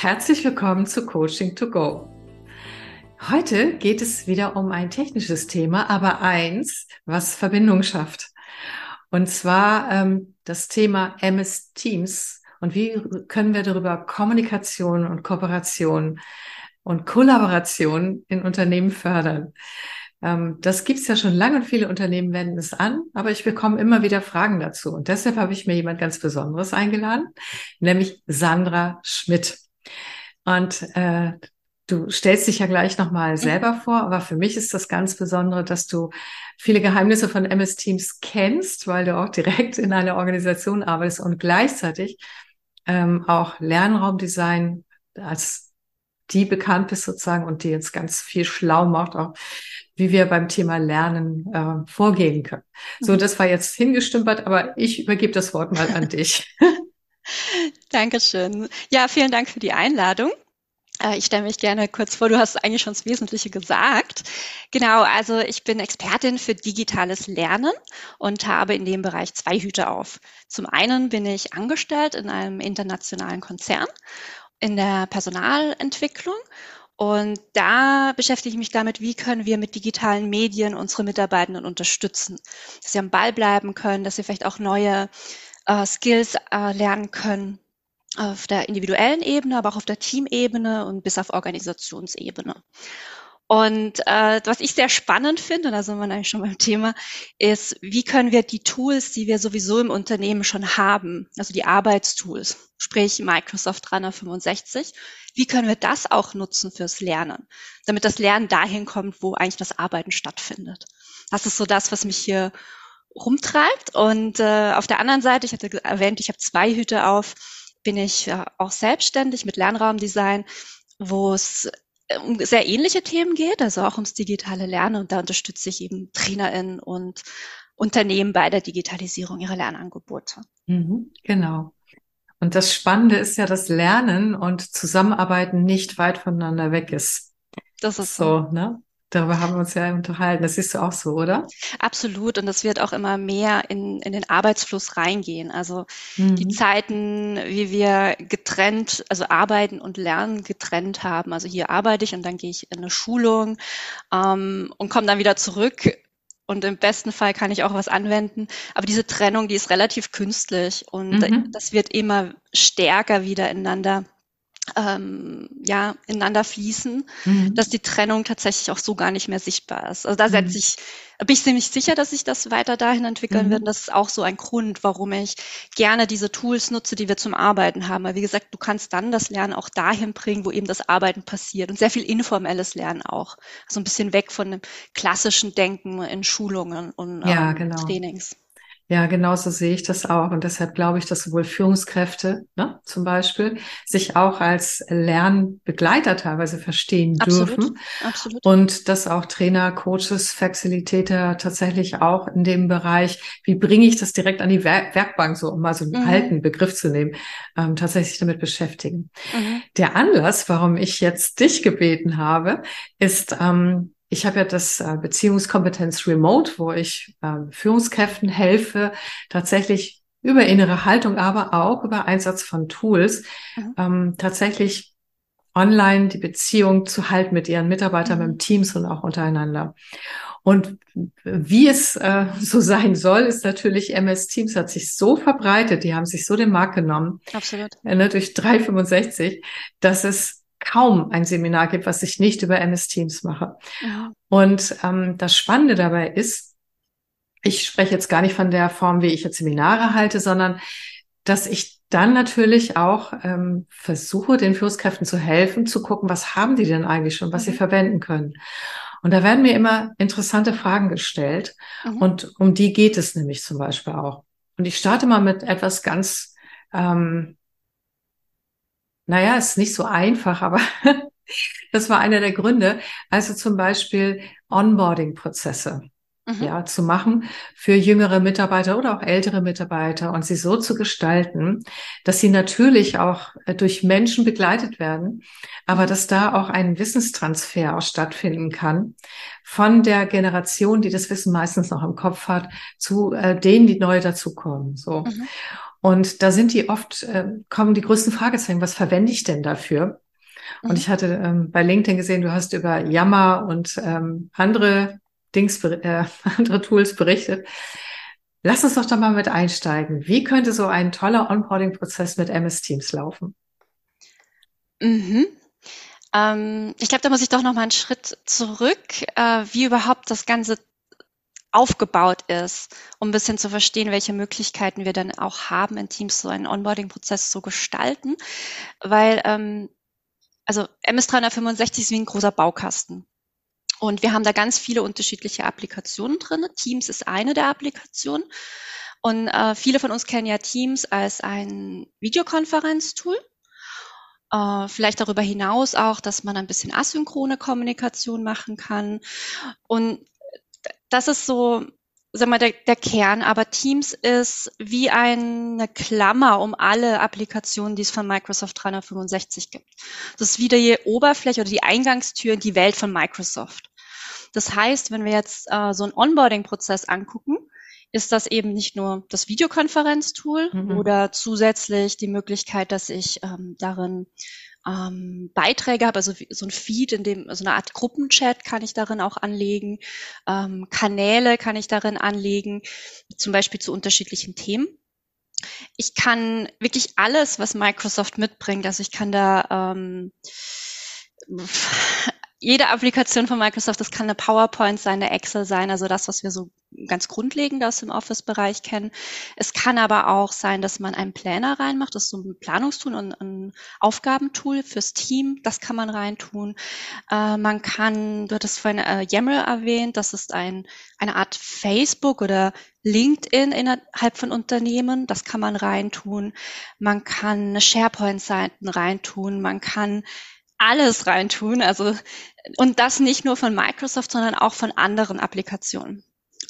Herzlich willkommen zu Coaching to Go. Heute geht es wieder um ein technisches Thema, aber eins, was Verbindung schafft. Und zwar ähm, das Thema MS Teams und wie können wir darüber Kommunikation und Kooperation und Kollaboration in Unternehmen fördern. Ähm, das gibt's ja schon lange und viele Unternehmen wenden es an, aber ich bekomme immer wieder Fragen dazu. Und deshalb habe ich mir jemand ganz Besonderes eingeladen, nämlich Sandra Schmidt. Und äh, du stellst dich ja gleich nochmal mhm. selber vor, aber für mich ist das ganz Besondere, dass du viele Geheimnisse von MS Teams kennst, weil du auch direkt in einer Organisation arbeitest und gleichzeitig ähm, auch Lernraumdesign als die bekannt bist sozusagen und die jetzt ganz viel schlau macht, auch wie wir beim Thema Lernen äh, vorgehen können. So, mhm. das war jetzt hingestümpert, aber ich übergebe das Wort mal an dich. Dankeschön. Ja, vielen Dank für die Einladung. Äh, ich stelle mich gerne kurz vor, du hast eigentlich schon das Wesentliche gesagt. Genau, also ich bin Expertin für digitales Lernen und habe in dem Bereich zwei Hüte auf. Zum einen bin ich angestellt in einem internationalen Konzern in der Personalentwicklung und da beschäftige ich mich damit, wie können wir mit digitalen Medien unsere Mitarbeitenden unterstützen, dass sie am Ball bleiben können, dass sie vielleicht auch neue äh, Skills äh, lernen können auf der individuellen Ebene, aber auch auf der Teamebene und bis auf Organisationsebene. Und äh, was ich sehr spannend finde, und da sind wir eigentlich schon beim Thema, ist, wie können wir die Tools, die wir sowieso im Unternehmen schon haben, also die Arbeitstools, sprich Microsoft 365, wie können wir das auch nutzen fürs Lernen, damit das Lernen dahin kommt, wo eigentlich das Arbeiten stattfindet. Das ist so das, was mich hier rumtreibt. Und äh, auf der anderen Seite, ich hatte erwähnt, ich habe zwei Hüte auf, bin ich äh, auch selbstständig mit Lernraumdesign, wo es äh, um sehr ähnliche Themen geht, also auch ums digitale Lernen. Und da unterstütze ich eben TrainerInnen und Unternehmen bei der Digitalisierung ihrer Lernangebote. Mhm, genau. Und das Spannende ist ja, dass Lernen und Zusammenarbeiten nicht weit voneinander weg ist. Das ist so, so. ne? Darüber haben wir uns ja unterhalten. Das siehst du auch so, oder? Absolut. Und das wird auch immer mehr in, in den Arbeitsfluss reingehen. Also mhm. die Zeiten, wie wir getrennt, also arbeiten und lernen getrennt haben. Also hier arbeite ich und dann gehe ich in eine Schulung ähm, und komme dann wieder zurück. Und im besten Fall kann ich auch was anwenden. Aber diese Trennung, die ist relativ künstlich und mhm. das wird immer stärker wieder ineinander ähm, ja, ineinander fließen, mhm. dass die Trennung tatsächlich auch so gar nicht mehr sichtbar ist. Also da setze mhm. ich, bin ich ziemlich sicher, dass sich das weiter dahin entwickeln mhm. wird. Und das ist auch so ein Grund, warum ich gerne diese Tools nutze, die wir zum Arbeiten haben. Weil wie gesagt, du kannst dann das Lernen auch dahin bringen, wo eben das Arbeiten passiert. Und sehr viel informelles Lernen auch. So also ein bisschen weg von dem klassischen Denken in Schulungen und ja, ähm, genau. Trainings. Ja, genauso sehe ich das auch. Und deshalb glaube ich, dass sowohl Führungskräfte ne, zum Beispiel sich auch als Lernbegleiter teilweise verstehen absolut, dürfen. Absolut. Und dass auch Trainer, Coaches, Facilitator tatsächlich auch in dem Bereich, wie bringe ich das direkt an die Werk Werkbank, so um mal so einen mhm. alten Begriff zu nehmen, ähm, tatsächlich damit beschäftigen. Mhm. Der Anlass, warum ich jetzt dich gebeten habe, ist, ähm, ich habe ja das äh, Beziehungskompetenz Remote, wo ich äh, Führungskräften helfe, tatsächlich über innere Haltung, aber auch über Einsatz von Tools, mhm. ähm, tatsächlich online die Beziehung zu halten mit ihren Mitarbeitern, mhm. mit Teams und auch untereinander. Und wie es äh, so sein soll, ist natürlich MS Teams hat sich so verbreitet, die haben sich so den Markt genommen, Absolut. Äh, ne, durch 365, dass es kaum ein Seminar gibt, was ich nicht über MS Teams mache. Ja. Und ähm, das Spannende dabei ist, ich spreche jetzt gar nicht von der Form, wie ich jetzt Seminare halte, sondern dass ich dann natürlich auch ähm, versuche, den Führungskräften zu helfen, zu gucken, was haben die denn eigentlich schon, was mhm. sie verwenden können. Und da werden mir immer interessante Fragen gestellt. Mhm. Und um die geht es nämlich zum Beispiel auch. Und ich starte mal mit etwas ganz ähm, naja, ist nicht so einfach, aber das war einer der Gründe. Also zum Beispiel Onboarding-Prozesse. Mhm. Ja, zu machen für jüngere Mitarbeiter oder auch ältere Mitarbeiter und sie so zu gestalten, dass sie natürlich auch äh, durch Menschen begleitet werden, aber dass da auch ein Wissenstransfer auch stattfinden kann von der Generation, die das Wissen meistens noch im Kopf hat, zu äh, denen, die neu dazukommen. So. Mhm. Und da sind die oft, äh, kommen die größten Fragezeichen, was verwende ich denn dafür? Und mhm. ich hatte ähm, bei LinkedIn gesehen, du hast über Yammer und ähm, andere Dings, äh, andere Tools berichtet. Lass uns doch da mal mit einsteigen. Wie könnte so ein toller Onboarding-Prozess mit MS Teams laufen? Mhm. Ähm, ich glaube, da muss ich doch noch mal einen Schritt zurück, äh, wie überhaupt das Ganze aufgebaut ist, um ein bisschen zu verstehen, welche Möglichkeiten wir dann auch haben, in Teams so einen Onboarding-Prozess zu gestalten. Weil, ähm, also MS365 ist wie ein großer Baukasten. Und wir haben da ganz viele unterschiedliche Applikationen drin. Teams ist eine der Applikationen. Und äh, viele von uns kennen ja Teams als ein Videokonferenztool. Äh, vielleicht darüber hinaus auch, dass man ein bisschen asynchrone Kommunikation machen kann. Und das ist so, sag mal, der, der Kern. Aber Teams ist wie eine Klammer um alle Applikationen, die es von Microsoft 365 gibt. Das ist wieder die Oberfläche oder die Eingangstür in die Welt von Microsoft. Das heißt, wenn wir jetzt äh, so einen Onboarding-Prozess angucken, ist das eben nicht nur das Videokonferenztool mhm. oder zusätzlich die Möglichkeit, dass ich ähm, darin ähm, Beiträge habe, also so ein Feed, in dem so eine Art Gruppenchat kann ich darin auch anlegen, ähm, Kanäle kann ich darin anlegen, zum Beispiel zu unterschiedlichen Themen. Ich kann wirklich alles, was Microsoft mitbringt, also ich kann da ähm, jede Applikation von Microsoft, das kann eine PowerPoint sein, eine Excel sein, also das, was wir so ganz grundlegend aus dem Office-Bereich kennen. Es kann aber auch sein, dass man einen Planner reinmacht, das ist so ein Planungstool und ein Aufgabentool fürs Team, das kann man reintun. Äh, man kann, du hattest vorhin äh, Yammer erwähnt, das ist ein, eine Art Facebook oder LinkedIn innerhalb von Unternehmen, das kann man reintun. Man kann SharePoint-Seiten reintun, man kann alles reintun. Also, und das nicht nur von Microsoft, sondern auch von anderen Applikationen.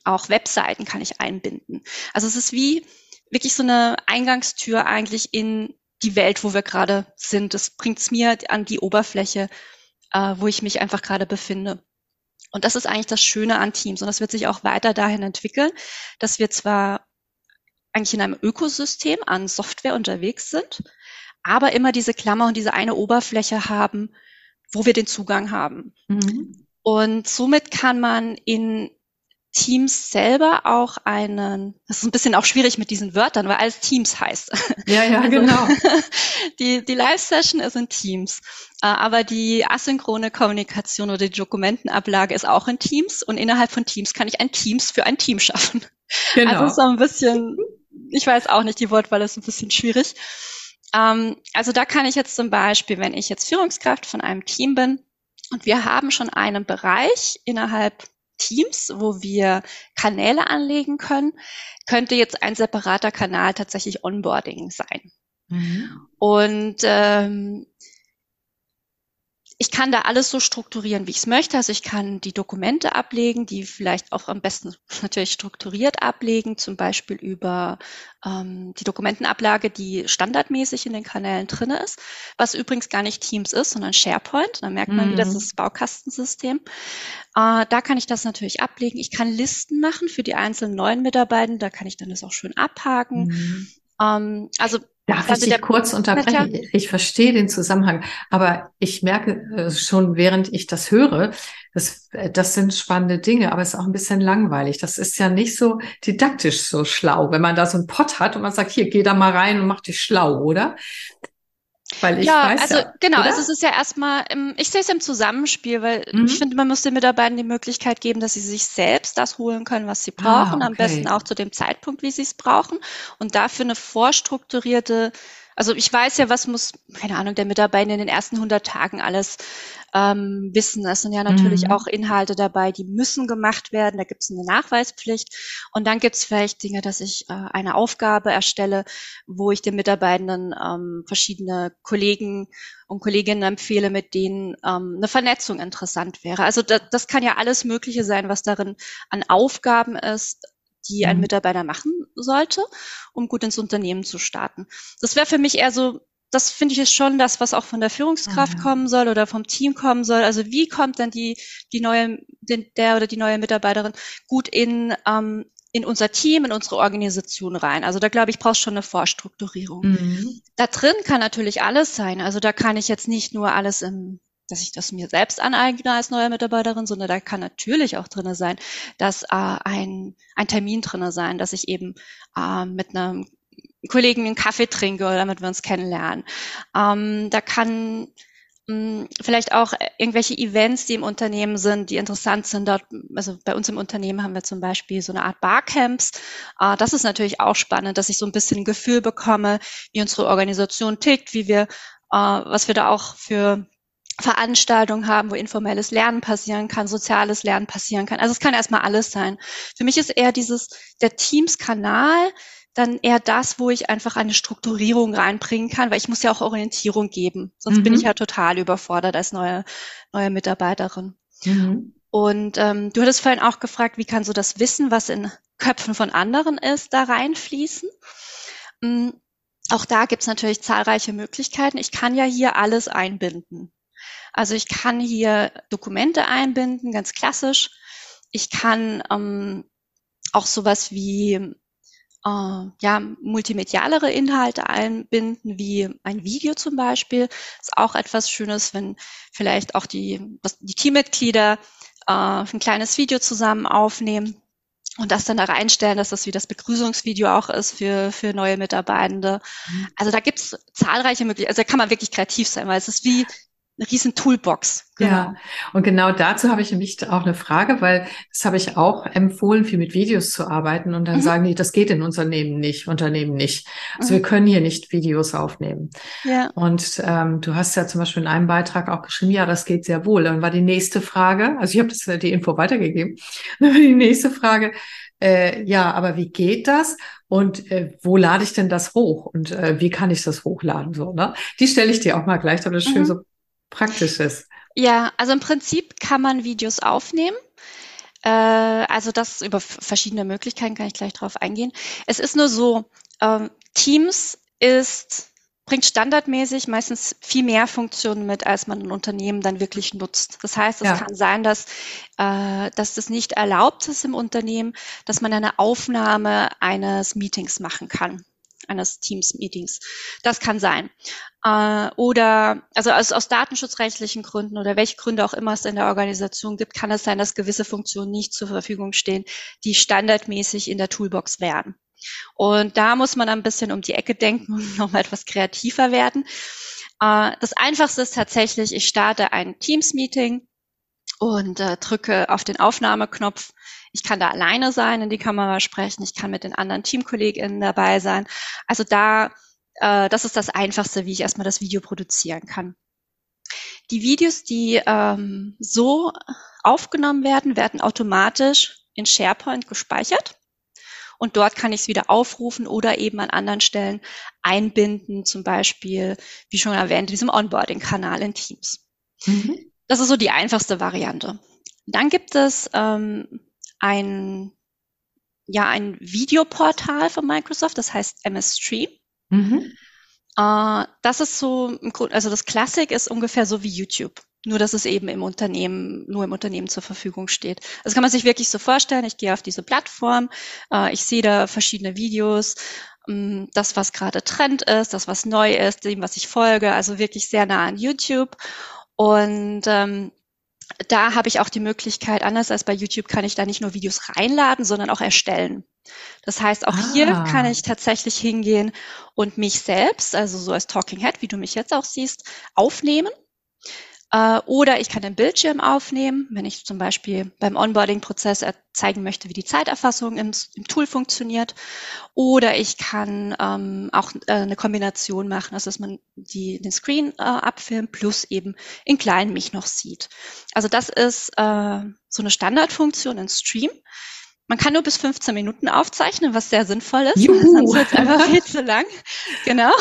Auch Webseiten kann ich einbinden. Also es ist wie wirklich so eine Eingangstür eigentlich in die Welt, wo wir gerade sind. Das bringt es mir an die Oberfläche, äh, wo ich mich einfach gerade befinde. Und das ist eigentlich das Schöne an Teams. Und das wird sich auch weiter dahin entwickeln, dass wir zwar eigentlich in einem Ökosystem an Software unterwegs sind, aber immer diese Klammer und diese eine Oberfläche haben, wo wir den Zugang haben. Mhm. Und somit kann man in Teams selber auch einen, das ist ein bisschen auch schwierig mit diesen Wörtern, weil alles Teams heißt. Ja, ja, also, genau. Die, die Live-Session ist in Teams, äh, aber die asynchrone Kommunikation oder die Dokumentenablage ist auch in Teams und innerhalb von Teams kann ich ein Teams für ein Team schaffen. Genau. Also so ein bisschen, ich weiß auch nicht, die Wortwahl ist ein bisschen schwierig. Ähm, also da kann ich jetzt zum Beispiel, wenn ich jetzt Führungskraft von einem Team bin und wir haben schon einen Bereich innerhalb Teams, wo wir Kanäle anlegen können, könnte jetzt ein separater Kanal tatsächlich Onboarding sein. Mhm. Und ähm, ich kann da alles so strukturieren, wie ich es möchte. Also ich kann die Dokumente ablegen, die vielleicht auch am besten natürlich strukturiert ablegen, zum Beispiel über ähm, die Dokumentenablage, die standardmäßig in den Kanälen drinne ist, was übrigens gar nicht Teams ist, sondern SharePoint. Da merkt man mhm. wieder, das ist das Baukastensystem. Äh, da kann ich das natürlich ablegen. Ich kann Listen machen für die einzelnen neuen Mitarbeiter. Da kann ich dann das auch schön abhaken. Mhm. Ähm, also Darf also ich dich kurz unterbrechen? Ja. Ich verstehe den Zusammenhang, aber ich merke äh, schon, während ich das höre, das, äh, das sind spannende Dinge, aber es ist auch ein bisschen langweilig. Das ist ja nicht so didaktisch so schlau, wenn man da so einen Pott hat und man sagt, hier, geh da mal rein und mach dich schlau, oder? Weil ich ja, weiß also ja, genau, oder? also es ist ja erstmal, im, ich sehe es im Zusammenspiel, weil mhm. ich finde, man muss den Mitarbeitern die Möglichkeit geben, dass sie sich selbst das holen können, was sie brauchen, ah, okay. am besten auch zu dem Zeitpunkt, wie sie es brauchen und dafür eine vorstrukturierte also ich weiß ja, was muss, keine Ahnung, der Mitarbeiter in den ersten 100 Tagen alles ähm, wissen. Es sind ja natürlich mhm. auch Inhalte dabei, die müssen gemacht werden. Da gibt es eine Nachweispflicht. Und dann gibt es vielleicht Dinge, dass ich äh, eine Aufgabe erstelle, wo ich den Mitarbeitenden ähm, verschiedene Kollegen und Kolleginnen empfehle, mit denen ähm, eine Vernetzung interessant wäre. Also das, das kann ja alles Mögliche sein, was darin an Aufgaben ist, die ein mhm. Mitarbeiter machen sollte, um gut ins Unternehmen zu starten. Das wäre für mich eher so, das finde ich ist schon das, was auch von der Führungskraft ah, ja. kommen soll oder vom Team kommen soll. Also wie kommt denn die, die neue, den, der oder die neue Mitarbeiterin gut in, ähm, in unser Team, in unsere Organisation rein. Also da glaube ich, brauchst schon eine Vorstrukturierung. Mhm. Da drin kann natürlich alles sein. Also da kann ich jetzt nicht nur alles im dass ich das mir selbst aneigne als neue Mitarbeiterin, sondern da kann natürlich auch drinne sein, dass äh, ein, ein Termin drinne sein, dass ich eben äh, mit einem Kollegen einen Kaffee trinke damit wir uns kennenlernen. Ähm, da kann hm, vielleicht auch irgendwelche Events, die im Unternehmen sind, die interessant sind. Dort, also bei uns im Unternehmen haben wir zum Beispiel so eine Art Barcamps. Äh, das ist natürlich auch spannend, dass ich so ein bisschen ein Gefühl bekomme, wie unsere Organisation tickt, wie wir, äh, was wir da auch für Veranstaltungen haben, wo informelles Lernen passieren kann, soziales Lernen passieren kann. Also es kann erstmal alles sein. Für mich ist eher dieses, der Teams-Kanal, dann eher das, wo ich einfach eine Strukturierung reinbringen kann, weil ich muss ja auch Orientierung geben. Sonst mhm. bin ich ja total überfordert als neue, neue Mitarbeiterin. Mhm. Und ähm, du hattest vorhin auch gefragt, wie kann so das Wissen, was in Köpfen von anderen ist, da reinfließen? Mhm. Auch da gibt's natürlich zahlreiche Möglichkeiten. Ich kann ja hier alles einbinden. Also ich kann hier Dokumente einbinden, ganz klassisch. Ich kann ähm, auch sowas wie äh, ja, multimedialere Inhalte einbinden, wie ein Video zum Beispiel. Ist auch etwas Schönes, wenn vielleicht auch die, die Teammitglieder äh, ein kleines Video zusammen aufnehmen und das dann da reinstellen, dass das wie das Begrüßungsvideo auch ist für, für neue Mitarbeitende. Mhm. Also da gibt's zahlreiche Möglichkeiten. Also da kann man wirklich kreativ sein, weil es ist wie eine riesen Toolbox. Genau. Ja, und genau dazu habe ich nämlich auch eine Frage, weil das habe ich auch empfohlen, viel mit Videos zu arbeiten und dann mhm. sagen die, das geht in Unternehmen nicht, Unternehmen nicht. Also mhm. wir können hier nicht Videos aufnehmen. Ja. Und ähm, du hast ja zum Beispiel in einem Beitrag auch geschrieben, ja, das geht sehr wohl. Dann war die nächste Frage, also ich habe das die Info weitergegeben, dann war die nächste Frage, äh, ja, aber wie geht das? Und äh, wo lade ich denn das hoch? Und äh, wie kann ich das hochladen? So, ne? Die stelle ich dir auch mal gleich, aber das ist schön mhm. so Praktisches. Ja, also im Prinzip kann man Videos aufnehmen. Äh, also das über verschiedene Möglichkeiten kann ich gleich drauf eingehen. Es ist nur so, ähm, Teams ist bringt standardmäßig meistens viel mehr Funktionen mit, als man ein Unternehmen dann wirklich nutzt. Das heißt, es ja. kann sein, dass, äh, dass das nicht erlaubt ist im Unternehmen, dass man eine Aufnahme eines Meetings machen kann eines Teams-Meetings. Das kann sein. Äh, oder also aus, aus datenschutzrechtlichen Gründen oder welche Gründe auch immer es in der Organisation gibt, kann es sein, dass gewisse Funktionen nicht zur Verfügung stehen, die standardmäßig in der Toolbox wären. Und da muss man ein bisschen um die Ecke denken und nochmal etwas kreativer werden. Äh, das Einfachste ist tatsächlich, ich starte ein Teams-Meeting und äh, drücke auf den Aufnahmeknopf ich kann da alleine sein, in die Kamera sprechen. Ich kann mit den anderen TeamkollegInnen dabei sein. Also da, äh, das ist das Einfachste, wie ich erstmal das Video produzieren kann. Die Videos, die ähm, so aufgenommen werden, werden automatisch in SharePoint gespeichert. Und dort kann ich es wieder aufrufen oder eben an anderen Stellen einbinden, zum Beispiel, wie schon erwähnt, diesem Onboarding-Kanal in Teams. Mhm. Das ist so die einfachste Variante. Dann gibt es ähm, ein, ja, ein Videoportal von Microsoft, das heißt MS Stream. Mhm. Äh, das ist so, also das Classic ist ungefähr so wie YouTube. Nur, dass es eben im Unternehmen, nur im Unternehmen zur Verfügung steht. Das kann man sich wirklich so vorstellen. Ich gehe auf diese Plattform, äh, ich sehe da verschiedene Videos, ähm, das, was gerade Trend ist, das, was neu ist, dem, was ich folge, also wirklich sehr nah an YouTube. Und ähm, da habe ich auch die Möglichkeit, anders als bei YouTube, kann ich da nicht nur Videos reinladen, sondern auch erstellen. Das heißt, auch ah. hier kann ich tatsächlich hingehen und mich selbst, also so als Talking Head, wie du mich jetzt auch siehst, aufnehmen äh, oder ich kann den Bildschirm aufnehmen, wenn ich zum Beispiel beim Onboarding-Prozess zeigen möchte, wie die Zeiterfassung im, im Tool funktioniert. Oder ich kann ähm, auch äh, eine Kombination machen, also dass man die, den Screen äh, abfilmt plus eben in klein mich noch sieht. Also das ist äh, so eine Standardfunktion in Stream. Man kann nur bis 15 Minuten aufzeichnen, was sehr sinnvoll ist. Juhu. Sonst wird es einfach viel zu lang. Genau.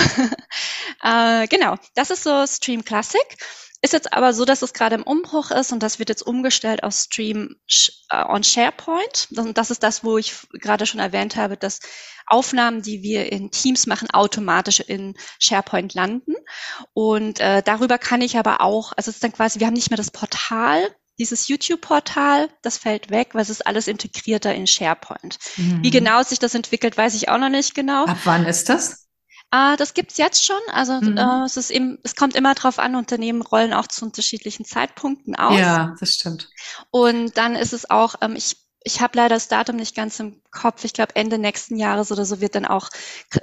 äh, genau. Das ist so Stream Classic. Ist jetzt aber so, dass es gerade im Umbruch ist und das wird jetzt umgestellt auf Stream äh, on SharePoint. Und das ist das, wo ich gerade schon erwähnt habe, dass Aufnahmen, die wir in Teams machen, automatisch in SharePoint landen. Und äh, darüber kann ich aber auch, also es ist dann quasi, wir haben nicht mehr das Portal dieses YouTube-Portal, das fällt weg, weil es ist alles integrierter in SharePoint. Mhm. Wie genau sich das entwickelt, weiß ich auch noch nicht genau. Ab wann ist das? Äh, das gibt's jetzt schon. Also mhm. äh, es ist eben, es kommt immer drauf an, Unternehmen rollen auch zu unterschiedlichen Zeitpunkten aus. Ja, das stimmt. Und dann ist es auch, ähm, ich ich habe leider das Datum nicht ganz im Kopf. Ich glaube, Ende nächsten Jahres oder so wird dann auch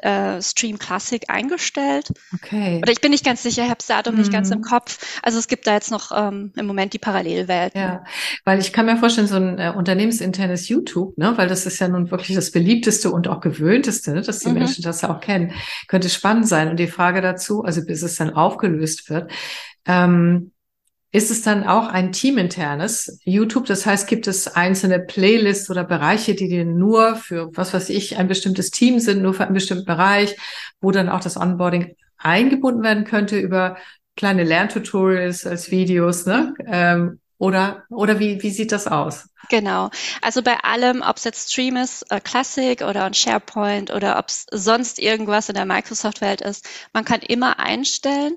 äh, Stream Classic eingestellt. Okay. Oder ich bin nicht ganz sicher, ich habe das Datum mm. nicht ganz im mhm. Kopf. Also es gibt da jetzt noch ähm, im Moment die Parallelwelt. Ja, weil ich kann mir vorstellen, so ein äh, unternehmensinternes YouTube, ne, weil das ist ja nun wirklich das beliebteste und auch gewöhnteste, ne, dass die mhm. Menschen das ja auch kennen, könnte spannend sein. Und die Frage dazu, also bis es dann aufgelöst wird, ähm, ist es dann auch ein teaminternes YouTube? Das heißt, gibt es einzelne Playlists oder Bereiche, die dir nur für, was weiß ich, ein bestimmtes Team sind, nur für einen bestimmten Bereich, wo dann auch das Onboarding eingebunden werden könnte über kleine Lerntutorials als Videos, ne? Ähm, oder, oder wie, wie sieht das aus? Genau. Also bei allem, ob es jetzt Stream ist, äh, Classic oder ein SharePoint oder ob es sonst irgendwas in der Microsoft-Welt ist, man kann immer einstellen,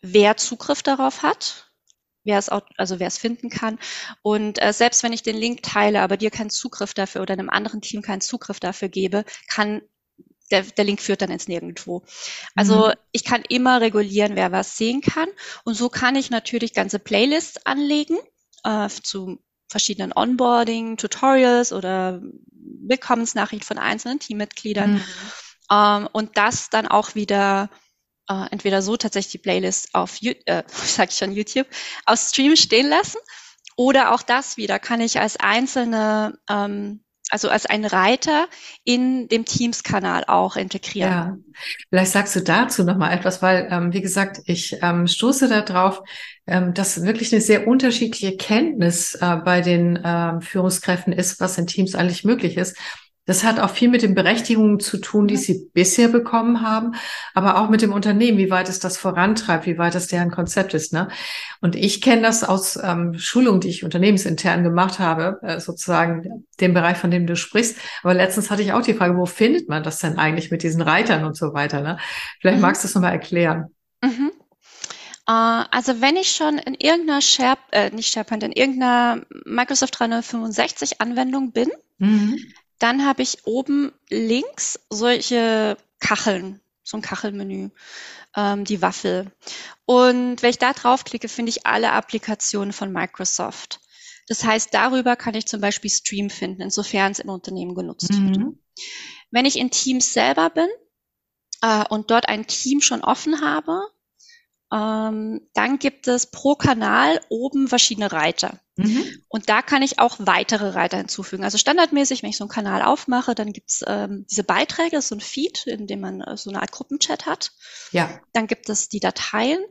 wer Zugriff darauf hat wer es auch, also wer es finden kann. Und äh, selbst wenn ich den Link teile, aber dir keinen Zugriff dafür oder einem anderen Team keinen Zugriff dafür gebe, kann der, der Link führt dann ins Nirgendwo. Also mhm. ich kann immer regulieren, wer was sehen kann. Und so kann ich natürlich ganze Playlists anlegen äh, zu verschiedenen Onboarding, Tutorials oder Willkommensnachrichten von einzelnen Teammitgliedern. Mhm. Ähm, und das dann auch wieder äh, entweder so tatsächlich die Playlist auf, äh, sag ich schon YouTube, auf Stream stehen lassen oder auch das wieder kann ich als einzelne, ähm, also als ein Reiter in dem Teams-Kanal auch integrieren. Ja, vielleicht sagst du dazu noch mal etwas, weil ähm, wie gesagt, ich ähm, stoße darauf, ähm, dass wirklich eine sehr unterschiedliche Kenntnis äh, bei den ähm, Führungskräften ist, was in Teams eigentlich möglich ist. Das hat auch viel mit den Berechtigungen zu tun, die sie bisher bekommen haben, aber auch mit dem Unternehmen, wie weit es das vorantreibt, wie weit es deren Konzept ist. Ne? Und ich kenne das aus ähm, Schulungen, die ich unternehmensintern gemacht habe, äh, sozusagen dem Bereich, von dem du sprichst. Aber letztens hatte ich auch die Frage, wo findet man das denn eigentlich mit diesen Reitern und so weiter? Ne? Vielleicht mhm. magst du es nochmal erklären. Mhm. Uh, also wenn ich schon in irgendeiner Share, äh, nicht SharePoint, in irgendeiner Microsoft 365 Anwendung bin, mhm dann habe ich oben links solche Kacheln, so ein Kachelmenü, ähm, die Waffel. Und wenn ich da draufklicke, finde ich alle Applikationen von Microsoft. Das heißt, darüber kann ich zum Beispiel Stream finden, insofern es im Unternehmen genutzt mhm. wird. Wenn ich in Teams selber bin äh, und dort ein Team schon offen habe, ähm, dann gibt es pro Kanal oben verschiedene Reiter. Mhm. Und da kann ich auch weitere Reiter hinzufügen. Also standardmäßig, wenn ich so einen Kanal aufmache, dann gibt's ähm, diese Beiträge, so ein Feed, in dem man äh, so eine Art Gruppenchat hat. Ja. Dann gibt es die Dateien.